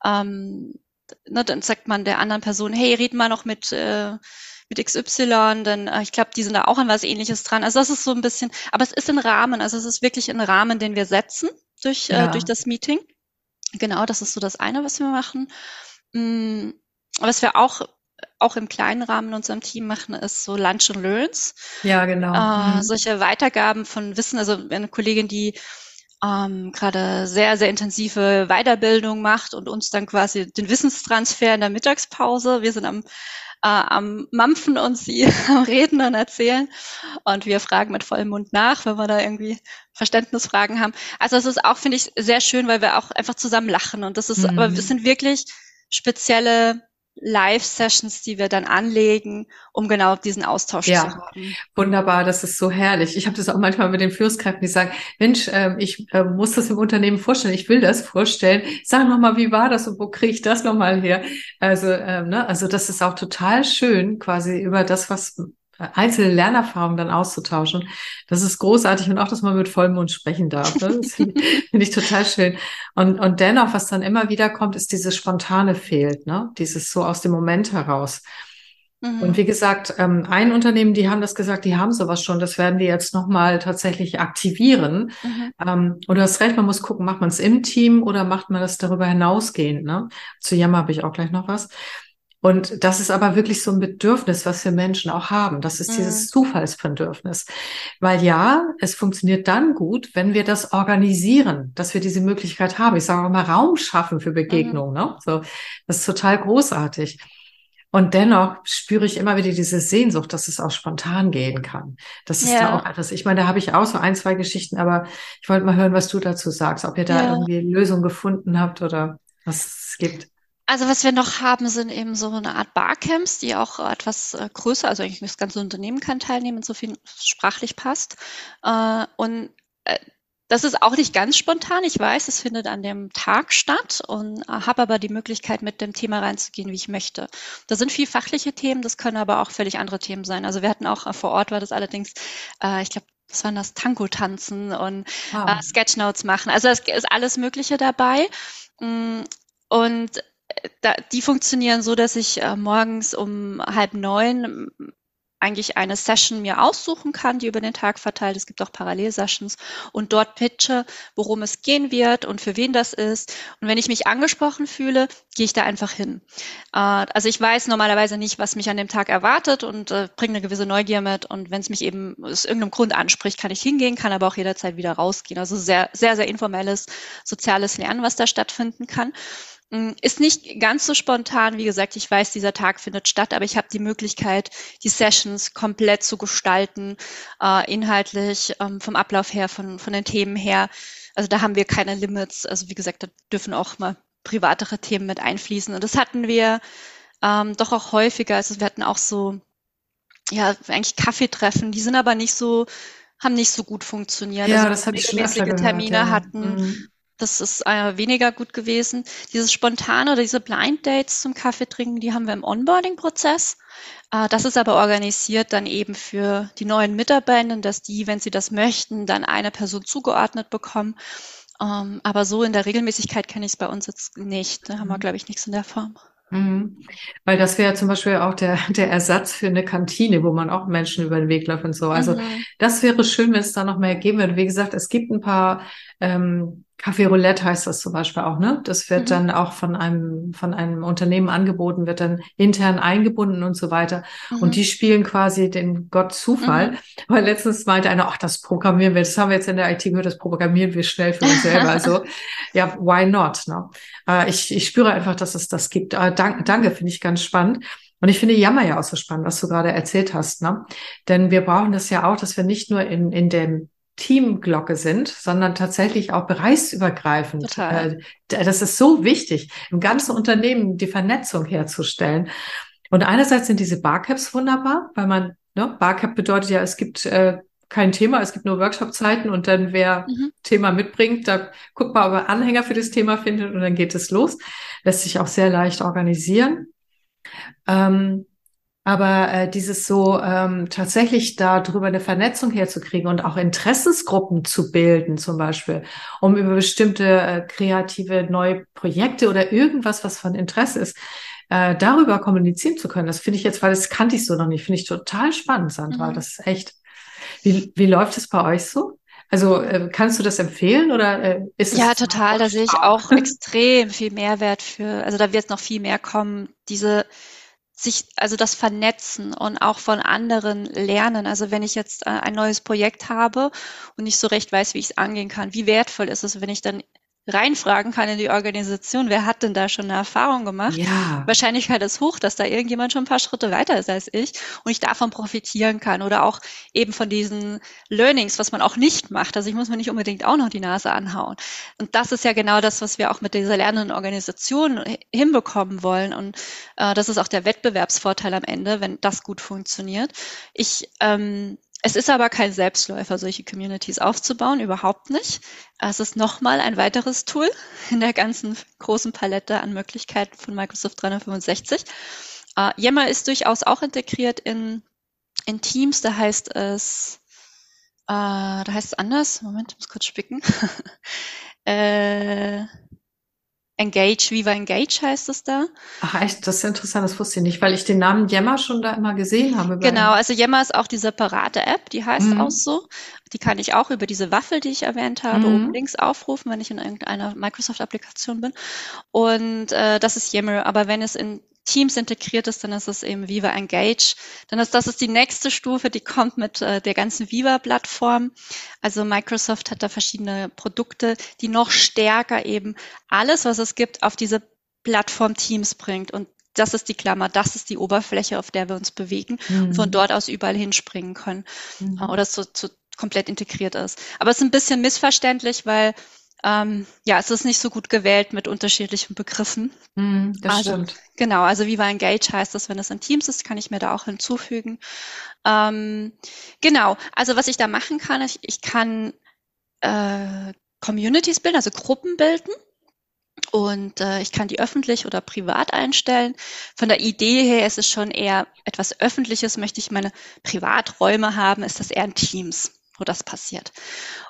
ähm, ne, dann sagt man der anderen Person, hey, red mal noch mit äh, mit XY, denn äh, ich glaube, die sind da auch an was ähnliches dran. Also das ist so ein bisschen, aber es ist ein Rahmen, also es ist wirklich ein Rahmen, den wir setzen durch, äh, ja. äh, durch das Meeting. Genau, das ist so das eine, was wir machen. Mm, was wir auch auch im kleinen Rahmen in unserem Team machen, ist so Lunch and Learns. Ja, genau. Äh, mhm. Solche Weitergaben von Wissen. Also eine Kollegin, die ähm, gerade sehr, sehr intensive Weiterbildung macht und uns dann quasi den Wissenstransfer in der Mittagspause. Wir sind am, äh, am Mampfen und sie am Reden und Erzählen. Und wir fragen mit vollem Mund nach, wenn wir da irgendwie Verständnisfragen haben. Also es ist auch, finde ich, sehr schön, weil wir auch einfach zusammen lachen. Und das ist, mhm. aber wir sind wirklich spezielle Live-Sessions, die wir dann anlegen, um genau diesen Austausch ja, zu haben. Wunderbar, das ist so herrlich. Ich habe das auch manchmal mit den Führungskräften, die sagen, Mensch, äh, ich äh, muss das im Unternehmen vorstellen, ich will das vorstellen. Sag nochmal, wie war das und wo kriege ich das nochmal her? Also, äh, ne, also das ist auch total schön, quasi über das, was einzelne Lernerfahrungen dann auszutauschen. Das ist großartig und auch, dass man mit Vollmond sprechen darf. Ne? Das finde find ich total schön. Und, und dennoch, was dann immer wieder kommt, ist dieses Spontane fehlt, ne? Dieses so aus dem Moment heraus. Mhm. Und wie gesagt, ähm, ein Unternehmen, die haben das gesagt, die haben sowas schon, das werden die jetzt nochmal tatsächlich aktivieren. Mhm. Ähm, und du hast recht, man muss gucken, macht man es im Team oder macht man das darüber hinausgehend, ne? Zu Jammer habe ich auch gleich noch was. Und das ist aber wirklich so ein Bedürfnis, was wir Menschen auch haben. Das ist mhm. dieses Zufallsbedürfnis. Weil ja, es funktioniert dann gut, wenn wir das organisieren, dass wir diese Möglichkeit haben. Ich sage auch mal Raum schaffen für Begegnungen. Mhm. Ne? So, das ist total großartig. Und dennoch spüre ich immer wieder diese Sehnsucht, dass es auch spontan gehen kann. Das ist ja. da auch etwas. Ich meine, da habe ich auch so ein, zwei Geschichten, aber ich wollte mal hören, was du dazu sagst, ob ihr da ja. irgendwie Lösungen gefunden habt oder was es gibt. Also was wir noch haben, sind eben so eine Art Barcamps, die auch etwas äh, größer, also eigentlich das ganze Unternehmen kann teilnehmen, so viel sprachlich passt. Äh, und äh, das ist auch nicht ganz spontan. Ich weiß, es findet an dem Tag statt und habe aber die Möglichkeit, mit dem Thema reinzugehen, wie ich möchte. Da sind viel fachliche Themen, das können aber auch völlig andere Themen sein. Also wir hatten auch vor Ort, war das allerdings, ich glaube, was waren das, Tango tanzen und wow. Sketchnotes machen. Also es ist alles Mögliche dabei. Mm, und da, die funktionieren so, dass ich äh, morgens um halb neun eigentlich eine Session mir aussuchen kann, die über den Tag verteilt. Es gibt auch Parallelsessions und dort pitche, worum es gehen wird und für wen das ist. Und wenn ich mich angesprochen fühle, gehe ich da einfach hin. Äh, also ich weiß normalerweise nicht, was mich an dem Tag erwartet und äh, bringe eine gewisse Neugier mit. Und wenn es mich eben aus irgendeinem Grund anspricht, kann ich hingehen, kann aber auch jederzeit wieder rausgehen. Also sehr, sehr, sehr informelles soziales Lernen, was da stattfinden kann. Hm, ist nicht ganz so spontan. Wie gesagt, ich weiß, dieser Tag findet statt, aber ich habe die Möglichkeit, die Sessions komplett zu gestalten, äh, inhaltlich, ähm, vom Ablauf her, von, von den Themen her. Also da haben wir keine Limits. Also wie gesagt, da dürfen auch mal privatere Themen mit einfließen. Und das hatten wir ähm, doch auch häufiger. Also wir hatten auch so, ja, eigentlich Kaffeetreffen, die sind aber nicht so, haben nicht so gut funktioniert. Ja, also das habe ich schon öfter gehört, Termine ja. hatten. Mhm das ist äh, weniger gut gewesen. Dieses spontane oder diese Blind Dates zum Kaffee trinken, die haben wir im Onboarding-Prozess. Äh, das ist aber organisiert dann eben für die neuen Mitarbeitenden, dass die, wenn sie das möchten, dann eine Person zugeordnet bekommen. Ähm, aber so in der Regelmäßigkeit kenne ich es bei uns jetzt nicht. Da haben wir, mhm. glaube ich, nichts in der Form. Mhm. Weil das wäre zum Beispiel auch der, der Ersatz für eine Kantine, wo man auch Menschen über den Weg läuft und so. Also mhm. das wäre schön, wenn es da noch mehr geben würde. Wie gesagt, es gibt ein paar ähm, Café Roulette heißt das zum Beispiel auch, ne? Das wird mhm. dann auch von einem, von einem Unternehmen angeboten, wird dann intern eingebunden und so weiter. Mhm. Und die spielen quasi den Gott Zufall. Mhm. Weil letztens meinte einer, ach, das programmieren wir, das haben wir jetzt in der IT gehört, das programmieren wir schnell für uns selber. Also, ja, why not, ne? Äh, ich, ich spüre einfach, dass es das gibt. Äh, dank, danke, finde ich ganz spannend. Und ich finde Jammer ja auch so spannend, was du gerade erzählt hast, ne? Denn wir brauchen das ja auch, dass wir nicht nur in, in dem Teamglocke sind, sondern tatsächlich auch bereichsübergreifend. Total. Äh, das ist so wichtig, im ganzen Unternehmen die Vernetzung herzustellen. Und einerseits sind diese Barcaps wunderbar, weil man, ne, Barcap bedeutet ja, es gibt äh, kein Thema, es gibt nur Workshop-Zeiten und dann wer mhm. Thema mitbringt, da guckt man, ob er Anhänger für das Thema findet und dann geht es los. Lässt sich auch sehr leicht organisieren. Ähm, Aber äh, dieses so ähm, tatsächlich darüber eine Vernetzung herzukriegen und auch Interessensgruppen zu bilden, zum Beispiel, um über bestimmte äh, kreative neue Projekte oder irgendwas, was von Interesse ist, äh, darüber kommunizieren zu können. Das finde ich jetzt, weil das kannte ich so noch nicht, finde ich total spannend, Sandra. Mhm. Das ist echt. Wie, wie läuft es bei euch so? Also äh, kannst du das empfehlen oder äh, ist es? Ja, total. Da sehe ich auch extrem viel Mehrwert für. Also da wird noch viel mehr kommen. Diese sich, also das Vernetzen und auch von anderen lernen. Also wenn ich jetzt äh, ein neues Projekt habe und nicht so recht weiß, wie ich es angehen kann, wie wertvoll ist es, wenn ich dann reinfragen kann in die Organisation, wer hat denn da schon eine Erfahrung gemacht? Ja. Wahrscheinlichkeit ist hoch, dass da irgendjemand schon ein paar Schritte weiter ist als ich und ich davon profitieren kann oder auch eben von diesen Learnings, was man auch nicht macht. Also ich muss mir nicht unbedingt auch noch die Nase anhauen. Und das ist ja genau das, was wir auch mit dieser lernenden Organisation hinbekommen wollen. Und äh, das ist auch der Wettbewerbsvorteil am Ende, wenn das gut funktioniert. Ich ähm, es ist aber kein Selbstläufer, solche Communities aufzubauen, überhaupt nicht. Es ist nochmal ein weiteres Tool in der ganzen großen Palette an Möglichkeiten von Microsoft 365. Uh, äh, Yammer ist durchaus auch integriert in, in Teams, da heißt es, uh, da heißt es anders. Moment, ich muss kurz spicken. äh, Engage, Viva Engage heißt es da. Ach echt, das ist interessant, das wusste ich nicht, weil ich den Namen Yammer schon da immer gesehen habe. Genau, also Yammer ist auch die separate App, die heißt mhm. auch so. Die kann ich auch über diese Waffel, die ich erwähnt habe, mhm. oben links aufrufen, wenn ich in irgendeiner Microsoft-Applikation bin. Und äh, das ist Yammer, aber wenn es in Teams integriert ist, dann ist es eben Viva Engage. Dann ist das ist die nächste Stufe, die kommt mit äh, der ganzen Viva-Plattform. Also Microsoft hat da verschiedene Produkte, die noch stärker eben alles, was es gibt, auf diese Plattform Teams bringt. Und das ist die Klammer, das ist die Oberfläche, auf der wir uns bewegen mhm. und von dort aus überall hinspringen können. Mhm. Oder so, so komplett integriert ist. Aber es ist ein bisschen missverständlich, weil ähm, ja, es ist nicht so gut gewählt mit unterschiedlichen Begriffen. Mm, das also, stimmt. Genau, also Viva Engage heißt das, wenn es in Teams ist, kann ich mir da auch hinzufügen. Ähm, genau, also was ich da machen kann, ich, ich kann äh, Communities bilden, also Gruppen bilden. Und äh, ich kann die öffentlich oder privat einstellen. Von der Idee her ist es schon eher etwas Öffentliches. Möchte ich meine Privaträume haben, ist das eher in Teams wo das passiert.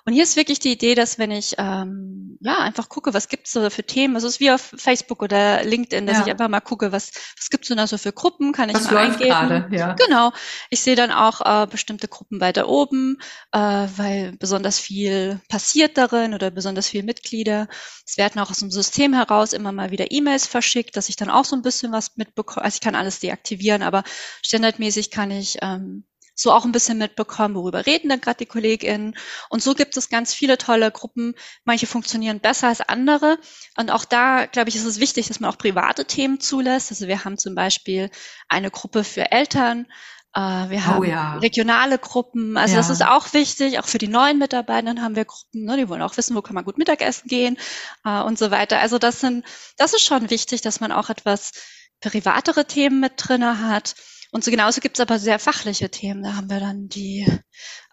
Und hier ist wirklich die Idee, dass wenn ich ähm, ja einfach gucke, was gibt's so für Themen, also es ist wie auf Facebook oder LinkedIn, dass ja. ich einfach mal gucke, was was gibt's denn da so für Gruppen, kann ich was mal eingeben. Grade, ja. Genau. Ich sehe dann auch äh, bestimmte Gruppen weiter oben, äh, weil besonders viel passiert darin oder besonders viele Mitglieder. Es werden auch aus dem System heraus immer mal wieder E-Mails verschickt, dass ich dann auch so ein bisschen was mitbekomme. Also ich kann alles deaktivieren, aber standardmäßig kann ich ähm, so auch ein bisschen mitbekommen, worüber reden denn gerade die KollegInnen. Und so gibt es ganz viele tolle Gruppen. Manche funktionieren besser als andere. Und auch da, glaube ich, ist es wichtig, dass man auch private Themen zulässt. Also wir haben zum Beispiel eine Gruppe für Eltern, äh, wir oh haben oh ja. regionale Gruppen, also ja. das ist auch wichtig, auch für die neuen Mitarbeitenden haben wir Gruppen, ne, die wollen auch wissen, wo kann man gut Mittagessen gehen äh, und so weiter. Also das sind, das ist schon wichtig, dass man auch etwas privatere Themen mit drinne hat. Und so genauso gibt es aber sehr fachliche Themen. Da haben wir dann die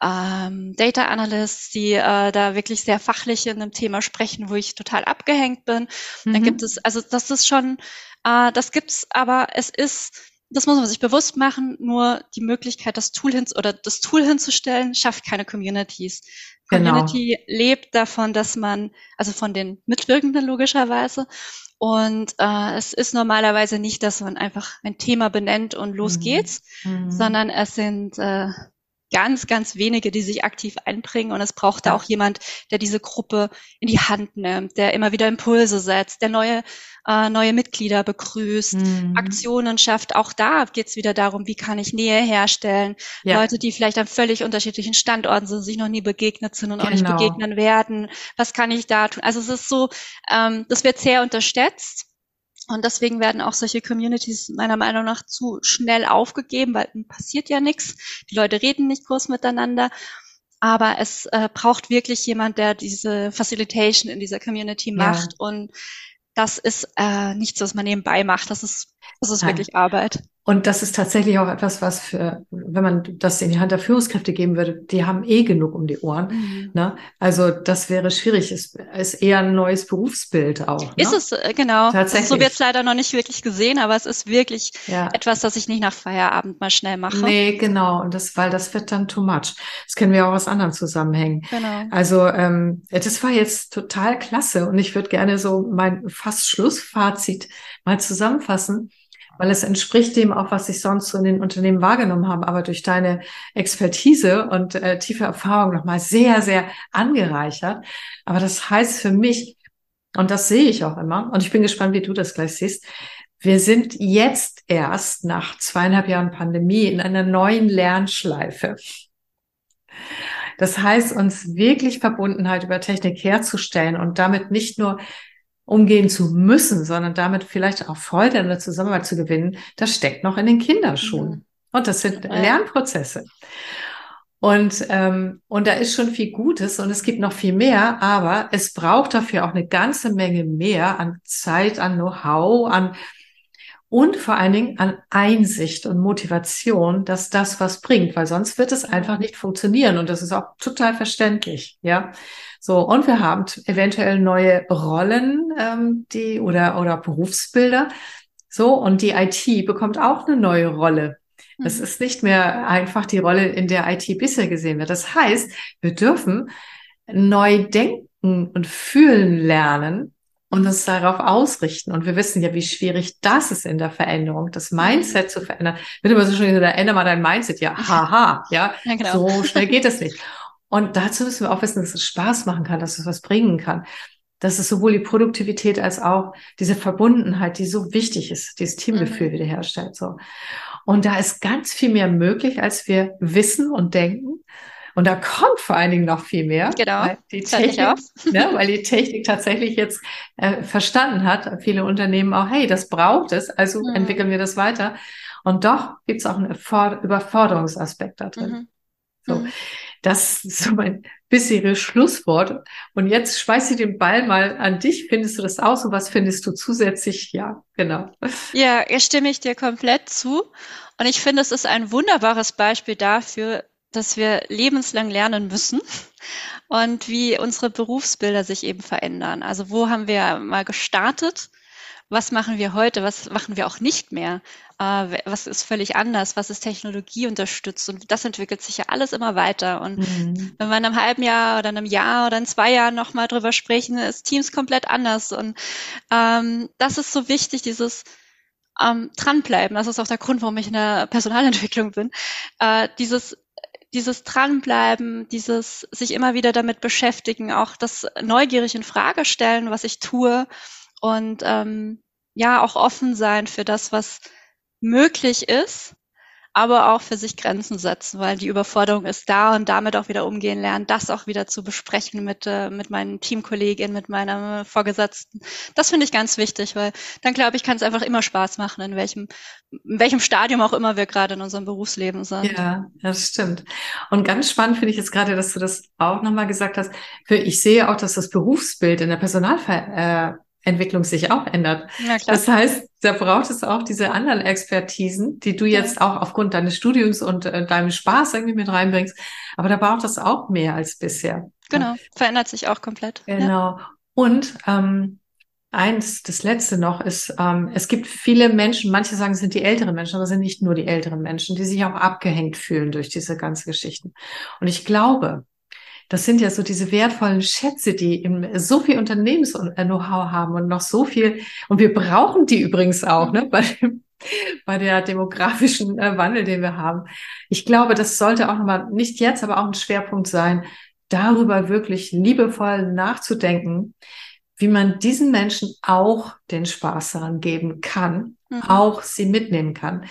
ähm, Data Analysts, die äh, da wirklich sehr fachlich in einem Thema sprechen, wo ich total abgehängt bin. Mhm. Dann gibt es, also das ist schon, äh, das gibt's, aber es ist, das muss man sich bewusst machen, nur die Möglichkeit, das Tool hin oder das Tool hinzustellen, schafft keine Communities. Genau. Community lebt davon, dass man, also von den Mitwirkenden logischerweise, und äh, es ist normalerweise nicht, dass man einfach ein Thema benennt und los mhm. geht's, mhm. sondern es sind äh, ganz, ganz wenige, die sich aktiv einbringen. Und es braucht da auch jemand, der diese Gruppe in die Hand nimmt, der immer wieder Impulse setzt, der neue äh, neue Mitglieder begrüßt, mhm. Aktionen schafft. Auch da geht es wieder darum, wie kann ich Nähe herstellen. Ja. Leute, die vielleicht an völlig unterschiedlichen Standorten sind, sich noch nie begegnet sind und genau. auch nicht genau. begegnen werden. Was kann ich da tun? Also es ist so, ähm, das wird sehr unterstützt. Und deswegen werden auch solche Communities meiner Meinung nach zu schnell aufgegeben, weil passiert ja nichts. Die Leute reden nicht groß miteinander. Aber es äh, braucht wirklich jemand, der diese Facilitation in dieser Community macht ja. und das ist äh, nichts, was man nebenbei macht. Das ist, das ist wirklich Arbeit. Und das ist tatsächlich auch etwas, was für, wenn man das in die Hand der Führungskräfte geben würde, die haben eh genug um die Ohren. Mhm. Ne? Also das wäre schwierig. Es ist eher ein neues Berufsbild auch. Ne? Ist es, äh, genau. Tatsächlich. So wird es leider noch nicht wirklich gesehen, aber es ist wirklich ja. etwas, das ich nicht nach Feierabend mal schnell mache. Nee, genau. Und das, weil das wird dann too much. Das kennen wir auch aus anderen Zusammenhängen. Genau. Also ähm, das war jetzt total klasse. Und ich würde gerne so mein fast Schlussfazit mal zusammenfassen weil es entspricht dem auch, was ich sonst so in den Unternehmen wahrgenommen habe, aber durch deine Expertise und äh, tiefe Erfahrung nochmal sehr, sehr angereichert. Aber das heißt für mich, und das sehe ich auch immer, und ich bin gespannt, wie du das gleich siehst, wir sind jetzt erst nach zweieinhalb Jahren Pandemie in einer neuen Lernschleife. Das heißt, uns wirklich Verbundenheit über Technik herzustellen und damit nicht nur umgehen zu müssen, sondern damit vielleicht auch Freude in der Zusammenarbeit zu gewinnen, das steckt noch in den Kinderschuhen. Mhm. Und das sind ja. Lernprozesse. Und, ähm, und da ist schon viel Gutes und es gibt noch viel mehr, aber es braucht dafür auch eine ganze Menge mehr an Zeit, an Know-how, an und vor allen Dingen an Einsicht und Motivation, dass das was bringt, weil sonst wird es einfach nicht funktionieren und das ist auch total verständlich, ja. So und wir haben eventuell neue Rollen, ähm, die oder oder Berufsbilder, so und die IT bekommt auch eine neue Rolle. Das mhm. ist nicht mehr einfach die Rolle, in der IT bisher gesehen wird. Das heißt, wir dürfen neu denken und fühlen lernen und uns darauf ausrichten. Und wir wissen ja, wie schwierig das ist in der Veränderung, das Mindset zu verändern. Wird immer so schön gesagt, ändere mal dein Mindset. Ja, haha, ja, ja genau. so schnell geht es nicht. Und dazu müssen wir auch wissen, dass es Spaß machen kann, dass es was bringen kann. Dass es sowohl die Produktivität als auch diese Verbundenheit, die so wichtig ist, dieses Teamgefühl mhm. wiederherstellt, so. Und da ist ganz viel mehr möglich, als wir wissen und denken. Und da kommt vor allen Dingen noch viel mehr. Genau. Weil die Technik, ne, weil die Technik tatsächlich jetzt äh, verstanden hat, viele Unternehmen auch, hey, das braucht es, also mhm. entwickeln wir das weiter. Und doch gibt es auch einen Überforderungsaspekt da drin. Mhm. So. Mhm. Das ist so mein bisheriges Schlusswort. Und jetzt schmeiße ich den Ball mal an dich. Findest du das aus und was findest du zusätzlich? Ja, genau. Ja, stimme ich dir komplett zu. Und ich finde, es ist ein wunderbares Beispiel dafür, dass wir lebenslang lernen müssen und wie unsere Berufsbilder sich eben verändern. Also wo haben wir mal gestartet? Was machen wir heute? Was machen wir auch nicht mehr? Äh, was ist völlig anders? Was ist Technologie unterstützt? Und das entwickelt sich ja alles immer weiter. Und mhm. wenn wir in einem halben Jahr oder einem Jahr oder in zwei Jahren nochmal drüber sprechen, ist Teams komplett anders. Und ähm, das ist so wichtig, dieses ähm, dranbleiben. Das ist auch der Grund, warum ich in der Personalentwicklung bin. Äh, dieses dieses Dranbleiben, dieses sich immer wieder damit beschäftigen, auch das neugierig in Frage stellen, was ich tue und ähm, ja auch offen sein für das, was möglich ist aber auch für sich Grenzen setzen, weil die Überforderung ist da und damit auch wieder umgehen lernen, das auch wieder zu besprechen mit, äh, mit meinen Teamkolleginnen, mit meiner Vorgesetzten. Das finde ich ganz wichtig, weil dann glaube ich, kann es einfach immer Spaß machen, in welchem, in welchem Stadium auch immer wir gerade in unserem Berufsleben sind. Ja, das stimmt. Und ganz spannend finde ich jetzt gerade, dass du das auch nochmal gesagt hast. Ich sehe auch, dass das Berufsbild in der Personalver äh, Entwicklung sich auch ändert. Das heißt, da braucht es auch diese anderen Expertisen, die du jetzt ja. auch aufgrund deines Studiums und äh, deinem Spaß irgendwie mit reinbringst. Aber da braucht es auch mehr als bisher. Genau, verändert sich auch komplett. Genau. Ja. Und ähm, eins, das letzte noch ist, ähm, es gibt viele Menschen, manche sagen, es sind die älteren Menschen, aber es sind nicht nur die älteren Menschen, die sich auch abgehängt fühlen durch diese ganze Geschichten. Und ich glaube, das sind ja so diese wertvollen Schätze, die im, so viel Unternehmens-Know-how haben und noch so viel. Und wir brauchen die übrigens auch, ne, bei dem, bei der demografischen äh, Wandel, den wir haben. Ich glaube, das sollte auch nochmal nicht jetzt, aber auch ein Schwerpunkt sein, darüber wirklich liebevoll nachzudenken, wie man diesen Menschen auch den Spaß daran geben kann, mhm. auch sie mitnehmen kann.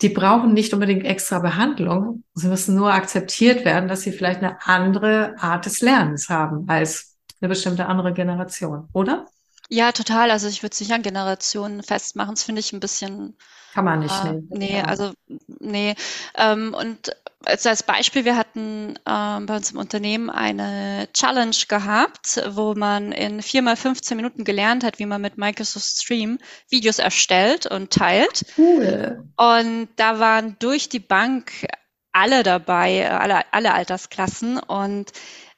Die brauchen nicht unbedingt extra Behandlung. Sie müssen nur akzeptiert werden, dass sie vielleicht eine andere Art des Lernens haben als eine bestimmte andere Generation, oder? Ja, total. Also ich würde es nicht an Generationen festmachen. Das finde ich ein bisschen. Kann man nicht, äh, nee. Nee, also nee. Ähm, und also als Beispiel, wir hatten ähm, bei uns im Unternehmen eine Challenge gehabt, wo man in vier mal 15 Minuten gelernt hat, wie man mit Microsoft Stream Videos erstellt und teilt. Cool. Und da waren durch die Bank alle dabei, alle, alle Altersklassen. Und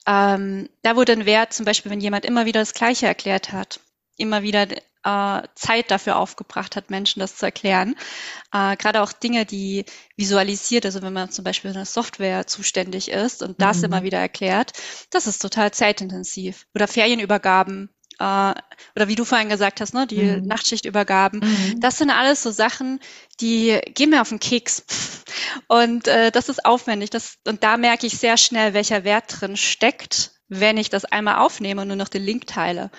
ähm, da wurde ein Wert, zum Beispiel, wenn jemand immer wieder das Gleiche erklärt hat, immer wieder äh, Zeit dafür aufgebracht hat, Menschen das zu erklären. Äh, Gerade auch Dinge, die visualisiert, also wenn man zum Beispiel für eine Software zuständig ist und das mhm. immer wieder erklärt, das ist total zeitintensiv. Oder Ferienübergaben, äh, oder wie du vorhin gesagt hast, ne, die mhm. Nachtschichtübergaben. Mhm. Das sind alles so Sachen, die gehen mir auf den Keks. Und äh, das ist aufwendig. Das, und da merke ich sehr schnell, welcher Wert drin steckt wenn ich das einmal aufnehme und nur noch den Link teile.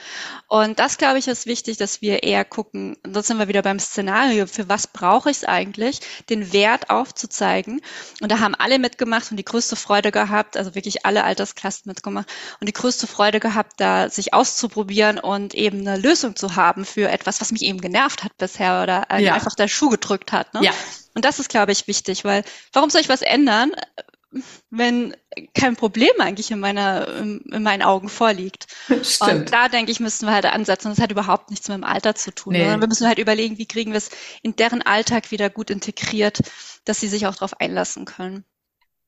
Und das, glaube ich, ist wichtig, dass wir eher gucken, und sonst sind wir wieder beim Szenario, für was brauche ich es eigentlich, den Wert aufzuzeigen. Und da haben alle mitgemacht und die größte Freude gehabt, also wirklich alle Altersklassen mitgemacht und die größte Freude gehabt, da sich auszuprobieren und eben eine Lösung zu haben für etwas, was mich eben genervt hat bisher oder ja. einfach der Schuh gedrückt hat. Ne? Ja. Und das ist, glaube ich, wichtig, weil warum soll ich was ändern, wenn kein Problem eigentlich in meiner, in, in meinen Augen vorliegt. Stimmt. Und da denke ich, müssen wir halt ansetzen. Das hat überhaupt nichts mit dem Alter zu tun. Nee. Wir müssen halt überlegen, wie kriegen wir es in deren Alltag wieder gut integriert, dass sie sich auch darauf einlassen können.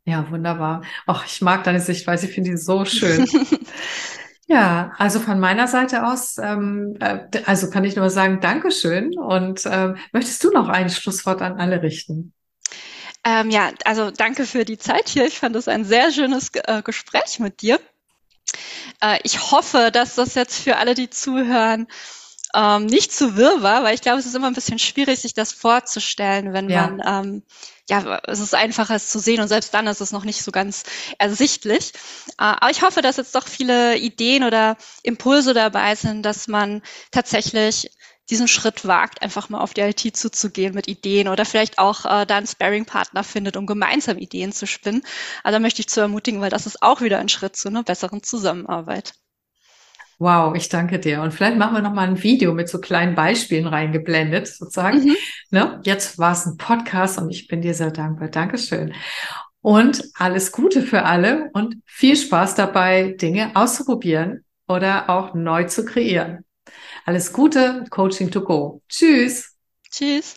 Ja, wunderbar. Ach, ich mag deine Sichtweise. Ich finde die so schön. Ja, also von meiner Seite aus, ähm, äh, also kann ich nur sagen, Dankeschön. Und ähm, möchtest du noch ein Schlusswort an alle richten? Ähm, ja, also danke für die Zeit hier. Ich fand es ein sehr schönes äh, Gespräch mit dir. Äh, ich hoffe, dass das jetzt für alle, die zuhören, ähm, nicht zu wirr war, weil ich glaube, es ist immer ein bisschen schwierig, sich das vorzustellen, wenn ja. man, ähm, ja, es ist einfacher, es zu sehen und selbst dann ist es noch nicht so ganz ersichtlich. Äh, aber ich hoffe, dass jetzt doch viele Ideen oder Impulse dabei sind, dass man tatsächlich diesen Schritt wagt, einfach mal auf die IT zuzugehen mit Ideen oder vielleicht auch äh, da einen Sparing-Partner findet, um gemeinsam Ideen zu spinnen. Also da möchte ich zu ermutigen, weil das ist auch wieder ein Schritt zu einer besseren Zusammenarbeit. Wow, ich danke dir. Und vielleicht machen wir noch mal ein Video mit so kleinen Beispielen reingeblendet, sozusagen. Mhm. Ne? Jetzt war es ein Podcast und ich bin dir sehr dankbar. Dankeschön. Und alles Gute für alle und viel Spaß dabei, Dinge auszuprobieren oder auch neu zu kreieren. Alles Gute, Coaching to Go. Tschüss. Tschüss.